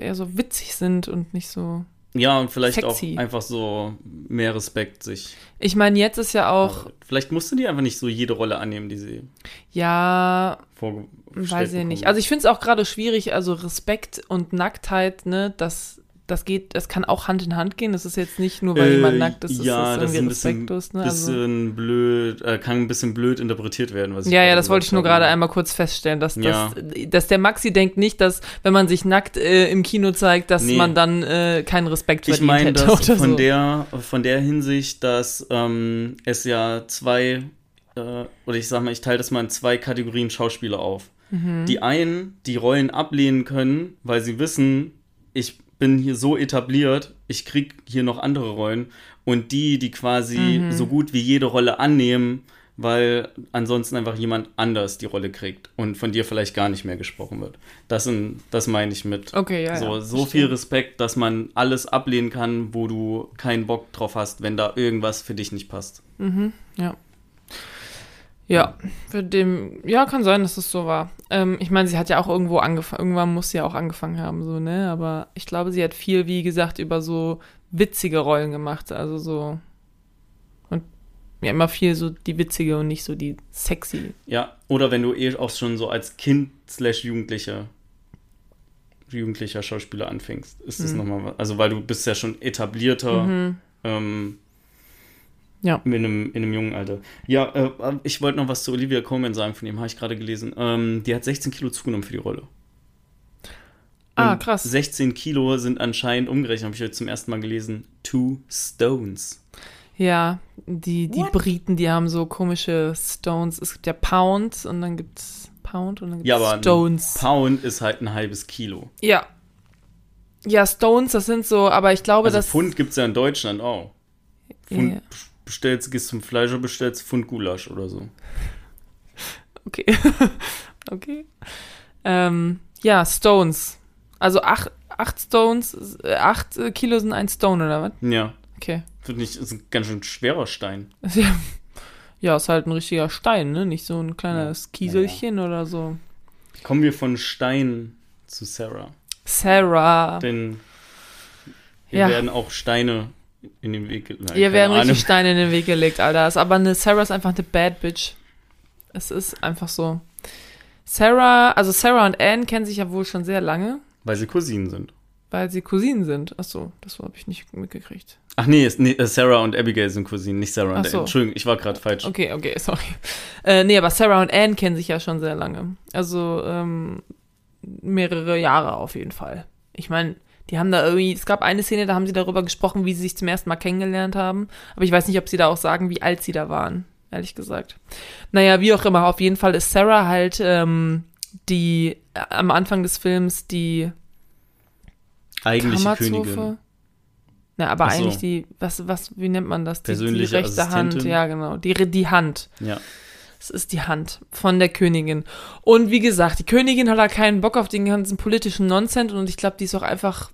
eher so witzig sind und nicht so. Ja, und vielleicht Sexy. auch einfach so mehr Respekt sich. Ich meine, jetzt ist ja auch, Vielleicht musste die einfach nicht so jede Rolle annehmen, die sie ja, Weiß ich bekommen nicht. Also ich finde es auch gerade schwierig, also Respekt und Nacktheit, ne, das, das geht, das kann auch Hand in Hand gehen. Das ist jetzt nicht nur, weil Äh, jemand nackt ist, ja, ist das ist irgendwie ein bisschen, respektlos, ne? Also, bisschen blöd, äh, kann ein bisschen blöd interpretiert werden. Was ich ja, ja, das wollte ich nur gerade einmal kurz feststellen, dass, Ja. dass, dass der Maxi denkt nicht, dass, wenn man sich nackt äh, im Kino zeigt, dass Nee. man dann äh, keinen Respekt Ich verdient meine hätte das oder von so. der von der Hinsicht, dass ähm, es ja zwei äh, oder ich sag mal, ich teile das mal in zwei Kategorien Schauspieler auf. Mhm. Die einen, die Rollen ablehnen können, weil sie wissen, ich bin hier so etabliert, ich krieg hier noch andere Rollen und die, die quasi Mhm. so gut wie jede Rolle annehmen, weil ansonsten einfach jemand anders die Rolle kriegt und von dir vielleicht gar nicht mehr gesprochen wird. Das sind, das meine ich mit Okay, ja, so, ja, so viel Respekt, dass man alles ablehnen kann, wo du keinen Bock drauf hast, wenn da irgendwas für dich nicht passt. Ja. Ja, für dem, ja, kann sein, dass es so war. Ähm, ich meine, sie hat ja auch irgendwo angefangen, irgendwann muss sie ja auch angefangen haben, so, ne? Aber ich glaube, sie hat viel, wie gesagt, über so witzige Rollen gemacht. Also so. Und ja, immer viel so die witzige und nicht so die sexy. Ja, oder wenn du eh auch schon so als Kind slash Jugendlicher jugendlicher Schauspieler anfängst, ist das nochmal was. Also weil du bist ja schon etablierter ähm, Ja. in, einem, in einem jungen Alter. Ja, äh, ich wollte noch was zu Olivia Colman sagen, von dem habe ich gerade gelesen. Ähm, die hat 16 Kilo zugenommen für die Rolle. Ah, Und krass. 16 Kilo sind anscheinend umgerechnet, habe ich heute zum ersten Mal gelesen, two stones. Ja, die, die Briten, die haben so komische Stones. Es gibt ja Pound und dann gibt's Pound und dann gibt's Ja, aber ein Stones. Pound ist halt ein halbes Kilo. Ja. Ja, Stones, das sind so, aber ich glaube, Also dass. Pfund gibt es ja in Deutschland auch. Pfund Ja. Bestellst, gehst zum Fleischer, bestellst Pfund Gulasch oder so. Okay. okay. Ähm, ja, Stones. Also acht, acht Stones, äh, acht äh, Kilo sind ein Stone, oder was? Ja. Okay. Finde ich, ist ein ganz schön schwerer Stein. Ja. ja, ist halt ein richtiger Stein, ne? Nicht so ein kleines Kieselchen oder so. Kommen wir von Stein zu Sarah. Sarah. Denn hier Ja. werden auch Steine in den Weg gelegt. Ihr werden richtig Steine in den Weg gelegt, Alter. Aber eine Sarah ist einfach eine Bad Bitch. Es ist einfach so. Sarah, also Sarah und Anne kennen sich ja wohl schon sehr lange, Weil sie Cousinen sind. weil sie Cousinen sind. Achso, das habe ich nicht mitgekriegt. Ach nee, nee, Sarah und Abigail sind Cousinen, nicht Sarah und so. Anne. Entschuldigung, ich war gerade falsch. Okay, okay, sorry. Äh, nee, aber Sarah und Anne kennen sich ja schon sehr lange. Also ähm, mehrere Jahre auf jeden Fall. Ich meine, die haben da irgendwie, es gab eine Szene, da haben sie darüber gesprochen, wie sie sich zum ersten Mal kennengelernt haben. Aber ich weiß nicht, ob sie da auch sagen, wie alt sie da waren, ehrlich gesagt. Naja, wie auch immer, auf jeden Fall ist Sarah halt ähm, die äh, am Anfang des Films die Eigentliche Kammerzofe. Königin. Na, aber so. eigentlich die, was, was, wie nennt man das? Die, die Persönliche rechte Hand, Assistentin? ja, genau. Die, die Hand. Ja. Es ist die Hand von der Königin. Und wie gesagt, die Königin hat da keinen Bock auf den ganzen politischen Nonsens und ich glaube, die ist auch einfach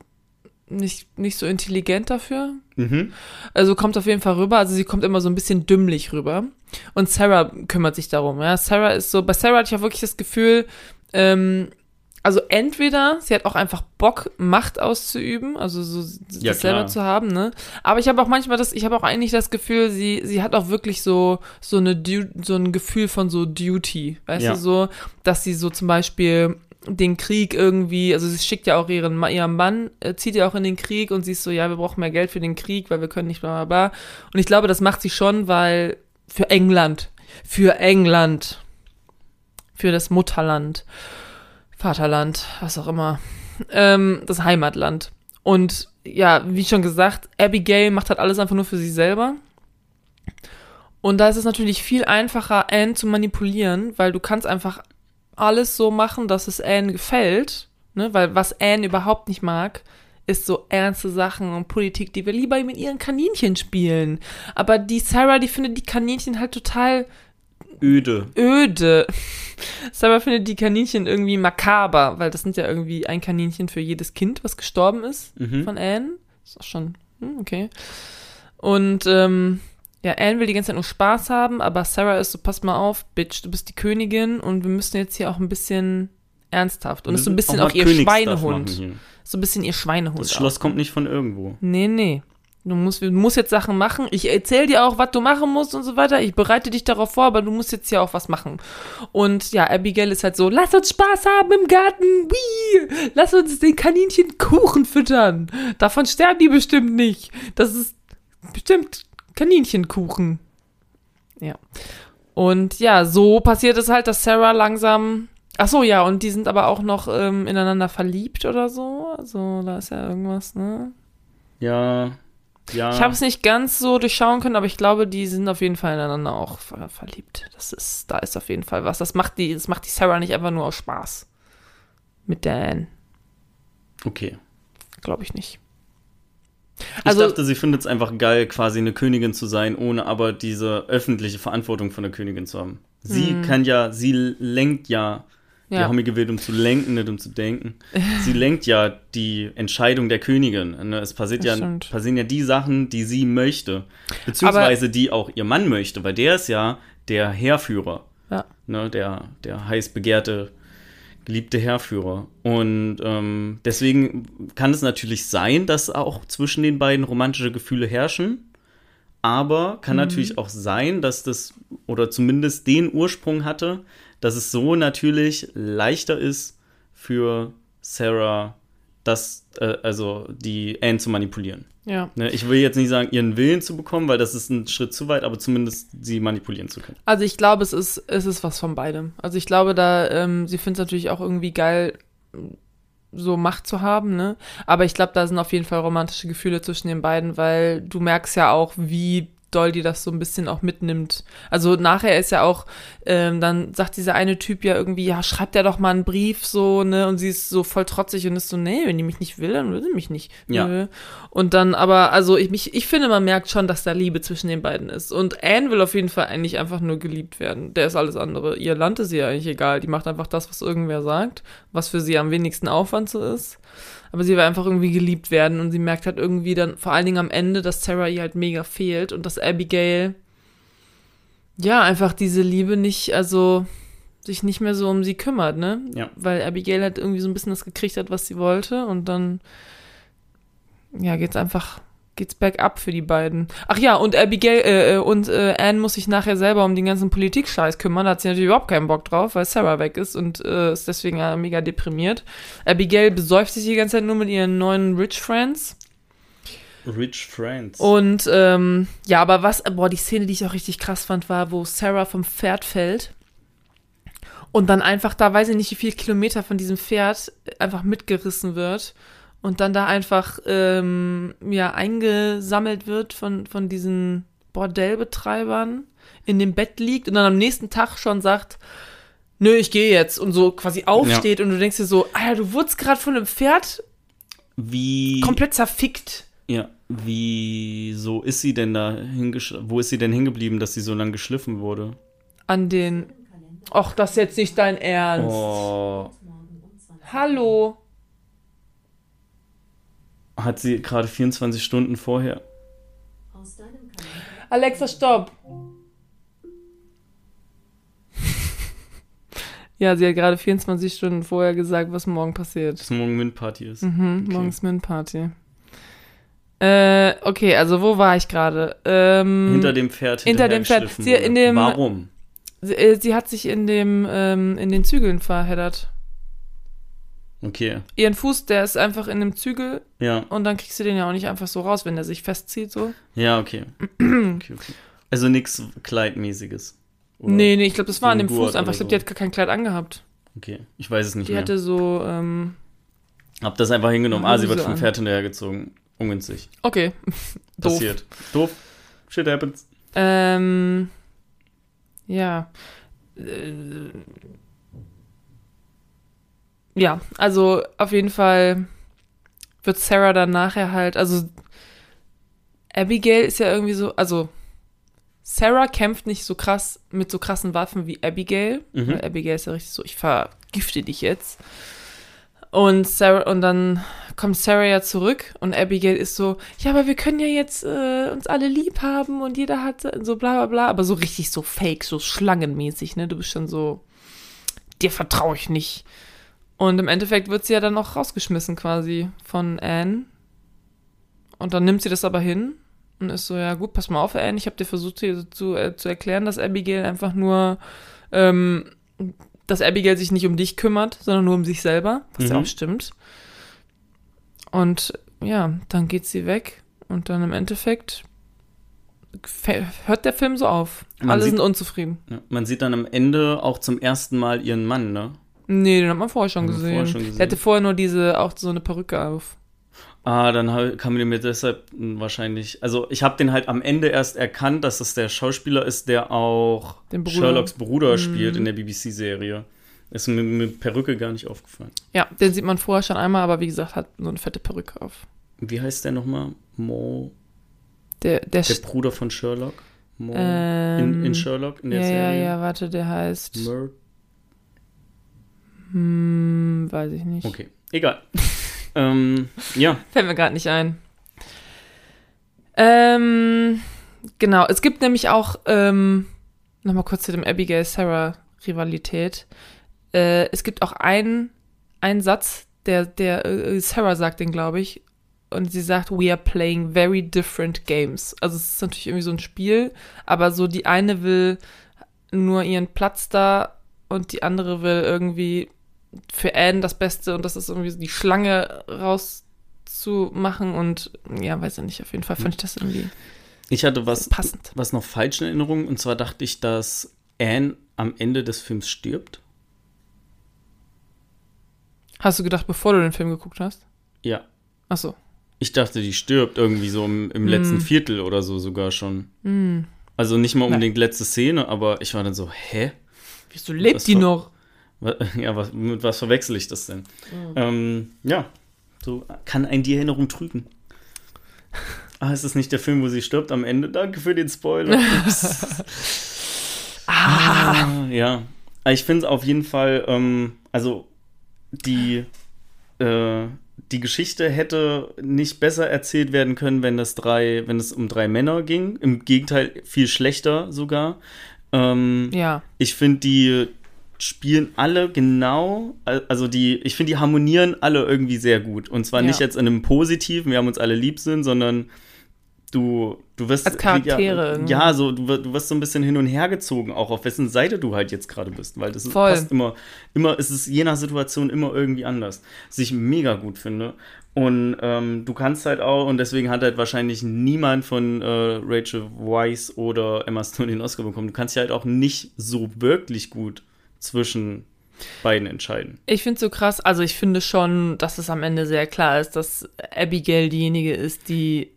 nicht, nicht so intelligent dafür. Mhm. Also kommt auf jeden Fall rüber. Also sie kommt immer so ein bisschen dümmlich rüber. Und Sarah kümmert sich darum. Ja, Sarah ist so, bei Sarah hatte ich auch wirklich das Gefühl, ähm, also entweder sie hat auch einfach Bock, Macht auszuüben, also so das Ja, selber zu haben, ne? Aber ich habe auch manchmal das, ich habe auch eigentlich das Gefühl, sie, sie hat auch wirklich so, so eine, so ein Gefühl von so Duty, weißt Ja. du, so, dass sie so zum Beispiel den Krieg irgendwie, also sie schickt ja auch ihren, ihren Mann, äh, zieht ja auch in den Krieg und sie ist so, ja, wir brauchen mehr Geld für den Krieg, weil wir können nicht bla bla bla. Und ich glaube, das macht sie schon, weil für England, für England, für das Mutterland, Vaterland, was auch immer, ähm, das Heimatland. Und ja, wie schon gesagt, Abigail macht halt alles einfach nur für sich selber. Und da ist es natürlich viel einfacher, Anne zu manipulieren, weil du kannst einfach alles so machen, dass es Anne gefällt. Ne? Weil was Anne überhaupt nicht mag, ist so ernste Sachen und Politik, die wir lieber mit ihren Kaninchen spielen. Aber die Sarah, die findet die Kaninchen halt total Öde. öde. Sarah findet die Kaninchen irgendwie makaber, weil das sind ja irgendwie ein Kaninchen für jedes Kind, was gestorben ist Mhm. von Anne. Ist auch schon, hm, okay. Und ähm, ja, Anne will die ganze Zeit nur Spaß haben, aber Sarah ist so, pass mal auf, Bitch, du bist die Königin und wir müssen jetzt hier auch ein bisschen ernsthaft. Und ist so ein bisschen auch, ihr Schweinehund. So ein bisschen ihr Schweinehund. Das auch. Schloss kommt nicht von irgendwo. Nee, nee. Du musst, du musst jetzt Sachen machen. Ich erzähle dir auch, was du machen musst und so weiter. Ich bereite dich darauf vor, aber du musst jetzt ja auch was machen. Und ja, Abigail ist halt so, lass uns Spaß haben im Garten. Wii! Lass uns den Kaninchen Kuchen füttern. Davon sterben die bestimmt nicht. Das ist bestimmt Kaninchenkuchen. Ja. Und ja, so passiert es halt, dass Sarah langsam. Ach so, ja, und die sind aber auch noch ähm, ineinander verliebt oder so. Also da ist ja irgendwas, ne? Ja. Ja. Ich habe es nicht ganz so durchschauen können, aber ich glaube, die sind auf jeden Fall ineinander auch ver verliebt. Das ist, da ist auf jeden Fall was. Das macht die, das macht die Sarah nicht einfach nur aus Spaß. Mit Dan, okay. glaube ich nicht. Ich Also- dachte, sie findet es einfach geil, quasi eine Königin zu sein, ohne aber diese öffentliche Verantwortung von der Königin zu haben. Sie Hm. kann ja, sie lenkt ja. Wir Ja. haben ihr gewählt, um zu lenken, nicht um zu denken. Sie lenkt ja die Entscheidung der Königin. Ne? Es passiert Das ja, stimmt. passieren ja die Sachen, die sie möchte. Beziehungsweise die auch ihr Mann möchte, weil der ist ja der Heerführer. Ja. Ne? Der, der heiß begehrte, geliebte Heerführer. Und ähm, deswegen kann es natürlich sein, dass auch zwischen den beiden romantische Gefühle herrschen. Aber kann Mhm. natürlich auch sein, dass das, oder zumindest den Ursprung hatte, dass es so natürlich leichter ist für Sarah, das, äh, also die Anne zu manipulieren. Ja. Ne, ich will jetzt nicht sagen, ihren Willen zu bekommen, weil das ist ein Schritt zu weit, aber zumindest sie manipulieren zu können. Also ich glaube, es ist, es ist was von beidem. Also ich glaube, da, ähm, sie findet es natürlich auch irgendwie geil, so Macht zu haben, ne? Aber ich glaube, da sind auf jeden Fall romantische Gefühle zwischen den beiden, weil du merkst ja auch, wie doll die das so ein bisschen auch mitnimmt. Also nachher ist ja auch, ähm, dann sagt dieser eine Typ ja irgendwie, ja, schreibt er doch mal einen Brief so, ne? Und sie ist so voll trotzig und ist so, nee, wenn die mich nicht will, dann will sie mich nicht. Ja. Und dann aber, also ich, mich, ich finde, man merkt schon, dass da Liebe zwischen den beiden ist. Und Anne will auf jeden Fall eigentlich einfach nur geliebt werden. Der ist alles andere. Ihr Land ist ihr eigentlich egal. Die macht einfach das, was irgendwer sagt, was für sie am wenigsten Aufwand so ist. Aber sie will einfach irgendwie geliebt werden und sie merkt halt irgendwie dann, vor allen Dingen am Ende, dass Sarah ihr halt mega fehlt und dass Abigail, ja, einfach diese Liebe nicht, also sich nicht mehr so um sie kümmert, ne? Ja. Weil Abigail halt irgendwie so ein bisschen das gekriegt hat, was sie wollte und dann, ja, geht's einfach, geht's bergab für die beiden. Ach ja, und Abigail, äh, äh, und äh, Anne muss sich nachher selber um den ganzen Politikscheiß kümmern, da hat sie natürlich überhaupt keinen Bock drauf, weil Sarah weg ist und äh, ist deswegen äh, mega deprimiert. Abigail besäuft sich die ganze Zeit nur mit ihren neuen Rich Friends. Rich Friends. Und ähm, ja, aber was, boah, die Szene, die ich auch richtig krass fand, war, wo Sarah vom Pferd fällt und dann einfach da, weiß ich nicht, wie viele Kilometer von diesem Pferd einfach mitgerissen wird und dann da einfach ähm, ja eingesammelt wird von, von diesen Bordellbetreibern, in dem Bett liegt und dann am nächsten Tag schon sagt, nö, ich gehe jetzt und so quasi aufsteht und du denkst dir so, Alter, du wurdest gerade von einem Pferd wie, komplett zerfickt. ja, wieso ist sie denn da hingeschliffen? Wo ist sie denn hingeblieben, dass sie so lang geschliffen wurde? an den. Och, das ist jetzt nicht dein Ernst. Oh, Hallo. Hat sie gerade 24 Stunden vorher. Alexa, stopp. ja, sie hat gerade 24 Stunden vorher gesagt, was morgen passiert. Dass morgen MINT-Party ist. Mhm, morgens Min-Party. Äh, okay, also wo war ich gerade? Ähm, Hinter dem Pferd hinter dem Pferd. Sie in dem- Warum? sie, äh, sie hat sich in dem, ähm, in den Zügeln verheddert. Okay, Ihren Fuß, der ist einfach in dem Zügel ja. und dann kriegst du den ja auch nicht einfach so raus, wenn der sich festzieht, so. Ja, okay. okay, okay. Also nichts Kleidmäßiges. Oder? Nee, nee, ich glaube, das war an dem Gurt Fuß einfach. Ich glaube, so. die hat gar kein Kleid angehabt. Okay, ich weiß es nicht Die mehr. hatte so, ähm, Hab das einfach hingenommen. Ah, sie wird vom. Pferd hinterhergezogen. Ungünstig. okay. Doof. Passiert. Doof. Shit happens. Ähm, ja. Äh, ja, also auf jeden Fall wird Sarah dann nachher halt, also Abigail ist ja irgendwie so, also Sarah kämpft nicht so krass mit so krassen Waffen wie Abigail. Mhm. Weil Abigail ist ja richtig so, ich vergifte dich jetzt. Und Sarah, und dann kommt Sarah ja zurück und Abigail ist so, ja, aber wir können ja jetzt äh, uns alle lieb haben und jeder hat so bla bla bla, aber so richtig so fake, so schlangenmäßig, ne? Du bist schon so, dir vertraue ich nicht. Und im Endeffekt wird sie ja dann auch rausgeschmissen quasi von Anne. Und dann nimmt sie das aber hin und ist so, ja gut, pass mal auf, Anne, ich habe dir versucht hier zu, äh, zu erklären, dass Abigail einfach nur, ähm, dass Abigail sich nicht um dich kümmert, sondern nur um sich selber, was ja Mhm. auch stimmt. Und ja, dann geht sie weg und dann im Endeffekt hört der Film so auf. Man Alle sieht- sind unzufrieden. Ja, man sieht dann am Ende auch zum ersten Mal ihren Mann, ne? Nee, den hat man vorher schon gesehen. vorher schon gesehen. Der hatte vorher nur diese, auch so eine Perücke auf. Ah, dann hab- kam mir deshalb wahrscheinlich. Also, ich habe den halt am Ende erst erkannt, dass es der Schauspieler ist, der auch Bruder. Sherlocks Bruder Mhm. spielt in der BBC-Serie. Ist mir mit Perücke gar nicht aufgefallen. Ja, den sieht man vorher schon einmal, aber wie gesagt, hat so eine fette Perücke auf. Wie heißt der nochmal? Mo. Der, der, Der Bruder von Sherlock? Mo. Ähm, in, in Sherlock, in der ja, ja, Serie? ja, warte, der heißt, Mur hm, weiß ich nicht. okay, egal. ähm, ja, Fällt mir gerade nicht ein. Ähm, genau, es gibt nämlich auch, ähm, nochmal kurz zu dem Abigail-Sarah-Rivalität. Äh, es gibt auch einen, einen Satz, der, der äh, Sarah sagt den, glaube ich, und sie sagt, we are playing very different games. Also es ist natürlich irgendwie so ein Spiel, aber so die eine will nur ihren Platz da und die andere will irgendwie für Anne das Beste und das ist irgendwie so die Schlange rauszumachen und ja, weiß ich nicht, auf jeden Fall fand ich das irgendwie ich hatte was, passend. was noch falsch in Erinnerung und zwar dachte ich, dass Anne am Ende des Films stirbt. Hast du gedacht, bevor du den Film geguckt hast? Ja, Ach so. Ich dachte, die stirbt irgendwie so im, im letzten Viertel oder so sogar schon. Mm. Also nicht mal unbedingt letzte Szene, aber ich war dann so, hä? Wieso lebt Was die noch? Ja, was, mit was verwechsel ich das denn? Ähm, ja, so kann ein die Erinnerung trügen. Ah, ist das nicht der Film, wo sie stirbt am Ende? Danke für den Spoiler. Ups. ah, ja. Aber Ich finde es auf jeden Fall, ähm, also die, äh, die Geschichte hätte nicht besser erzählt werden können, wenn das drei, wenn es um drei Männer ging. Im Gegenteil, viel schlechter sogar. Ähm, Ja. ich finde, die spielen alle genau, al- also die, ich finde, die harmonieren alle irgendwie sehr gut. Und zwar Ja. nicht jetzt in einem positiven, wir haben uns alle lieb sind, sondern du, du wirst. Als Charaktere Ja, ja, so, du, wirst- du wirst so ein bisschen hin und her gezogen, auch auf wessen Seite du halt jetzt gerade bist. Weil das ist, passt immer, immer, es ist je nach Situation immer irgendwie anders. Was ich mega gut finde. Und ähm, du kannst halt auch, und deswegen hat halt wahrscheinlich niemand von äh, Rachel Weisz oder Emma Stone den Oscar bekommen. Du kannst dich halt auch nicht so wirklich gut zwischen beiden entscheiden. Ich finde so krass, also ich finde schon, dass es am Ende sehr klar ist, dass Abigail diejenige ist, die,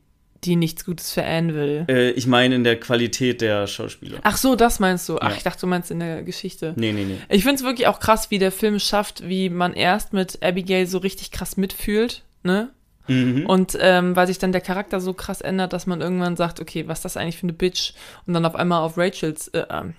die nichts Gutes für Anne will. Äh, ich meine in der Qualität der Schauspieler. Ach so, das meinst du. Ach, Ja. ich dachte, du meinst in der Geschichte. Nee, nee, nee. Ich finde es wirklich auch krass, wie der Film schafft, wie man erst mit Abigail so richtig krass mitfühlt, ne? Mhm. Und ähm, weil sich dann der Charakter so krass ändert, dass man irgendwann sagt, okay, was ist das eigentlich für eine Bitch? Und dann auf einmal auf Rachels, äh, ähm,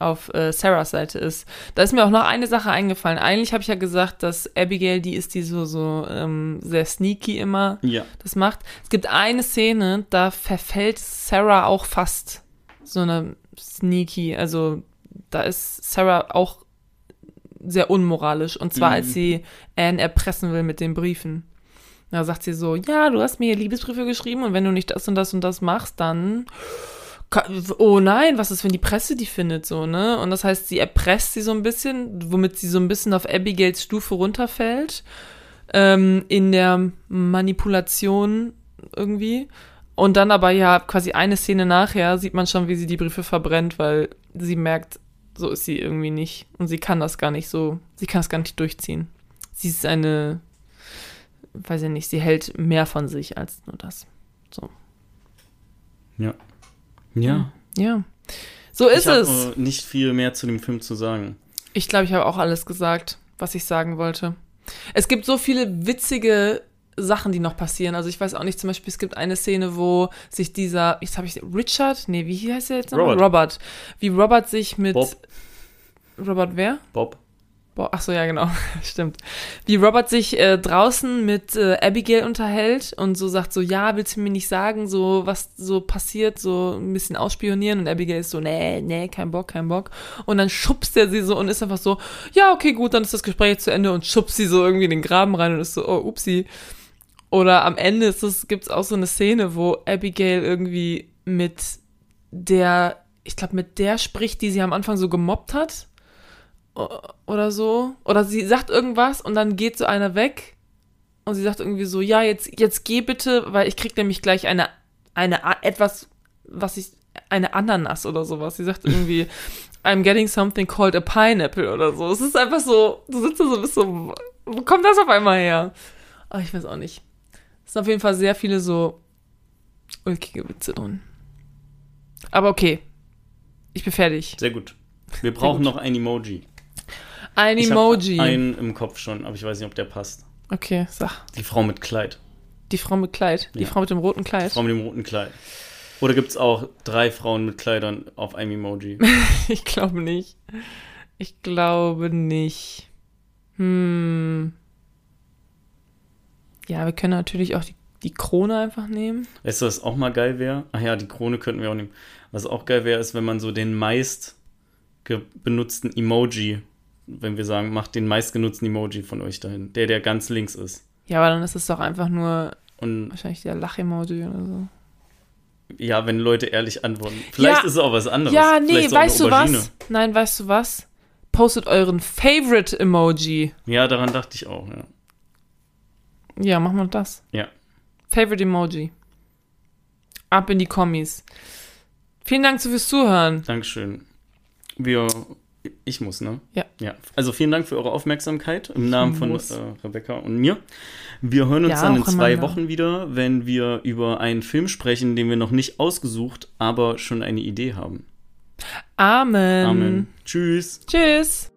auf äh, Sarahs Seite ist. Da ist mir auch noch eine Sache eingefallen. Eigentlich habe ich ja gesagt, dass Abigail die ist, die so, so ähm, sehr sneaky immer Ja. das macht. Es gibt eine Szene, da verfällt Sarah auch fast so eine sneaky, also da ist Sarah auch sehr unmoralisch. Und zwar, Mhm. als sie Anne erpressen will mit den Briefen. Da sagt sie so, ja, du hast mir Liebesbriefe geschrieben und wenn du nicht das und das und das machst, dann oh nein, was ist, wenn die Presse die findet, so, ne? Und das heißt, sie erpresst sie so ein bisschen, womit sie so ein bisschen auf Abigails Stufe runterfällt, ähm, in der Manipulation irgendwie. Und dann aber ja, quasi eine Szene nachher sieht man schon, wie sie die Briefe verbrennt, weil sie merkt, so ist sie irgendwie nicht. Und sie kann das gar nicht so, sie kann das gar nicht durchziehen. Sie ist eine, weiß ich nicht, sie hält mehr von sich als nur das. Ja. Ja. Ja. So ist ich es. nicht viel mehr zu dem Film zu sagen. Ich glaube, ich habe auch alles gesagt, was ich sagen wollte. Es gibt so viele witzige Sachen, die noch passieren. Also ich weiß auch nicht, zum Beispiel, es gibt eine Szene, wo sich dieser, jetzt habe ich, Richard? Nee, wie heißt er jetzt nochmal? Robert. Robert. Wie Robert sich mit. Bob. Robert wer? Bob. Boah, ach so, ja, genau, stimmt. Wie Robert sich äh, draußen mit äh, Abigail unterhält und so sagt so, ja, willst du mir nicht sagen, so was so passiert, so ein bisschen ausspionieren und Abigail ist so, nee, nee, kein Bock, kein Bock. Und dann schubst er sie so und ist einfach so, ja, okay, gut, dann ist das Gespräch zu Ende und schubst sie so irgendwie in den Graben rein und ist so, oh, upsi. Oder am Ende ist es, gibt's auch so eine Szene, wo Abigail irgendwie mit der, ich glaube, mit der spricht, die sie am Anfang so gemobbt hat oder so. Oder sie sagt irgendwas und dann geht so einer weg und sie sagt irgendwie so, ja, jetzt, jetzt geh bitte, weil ich krieg nämlich gleich eine, eine, etwas, was ich, eine Ananas oder sowas. Sie sagt irgendwie, I'm getting something called a pineapple oder so. Es ist einfach so, du sitzt da so, bist so, wo kommt das auf einmal her? Aber ich weiß auch nicht. Es sind auf jeden Fall sehr viele so ulkige Witze drin. Aber okay. Ich bin fertig. Sehr gut. Wir brauchen noch ein Emoji. Ein Ich Emoji. Einen im Kopf schon, aber ich weiß nicht, ob der passt. Okay, sag. Die Frau mit Kleid. Die Frau mit Kleid. Die Ja. Frau mit dem roten Die Kleid. Frau mit dem roten Kleid. Oder gibt es auch drei Frauen mit Kleidern auf einem Emoji? Ich glaube nicht. Ich glaube nicht. Hm. Ja, wir können natürlich auch die, die Krone einfach nehmen. Weißt du, was auch mal geil wäre? Ach ja, die Krone könnten wir auch nehmen. Was auch geil wäre, ist, wenn man so den meist benutzten Emoji, wenn wir sagen, macht den meistgenutzten Emoji von euch dahin. Der, der ganz links ist. Ja, aber dann ist es doch einfach nur Und wahrscheinlich der Lach-Emoji oder so. ja, wenn Leute ehrlich antworten. Vielleicht Ja. ist es auch was anderes. Ja, nee, weißt du was? Nein, weißt du was? Postet euren Favorite-Emoji. Ja, daran dachte ich auch, ja. Ja, machen wir das. Ja. Favorite Emoji. Ab in die Kommis. Vielen Dank fürs Zuhören. Dankeschön. Wir ich muss, ne? Ja. ja. Also vielen Dank für eure Aufmerksamkeit im Namen von äh, Rebecca und mir. Wir hören uns ja, dann in zwei Wochen wieder, wenn wir über einen Film sprechen, den wir noch nicht ausgesucht, aber schon eine Idee haben. Amen. Amen. Tschüss. Tschüss.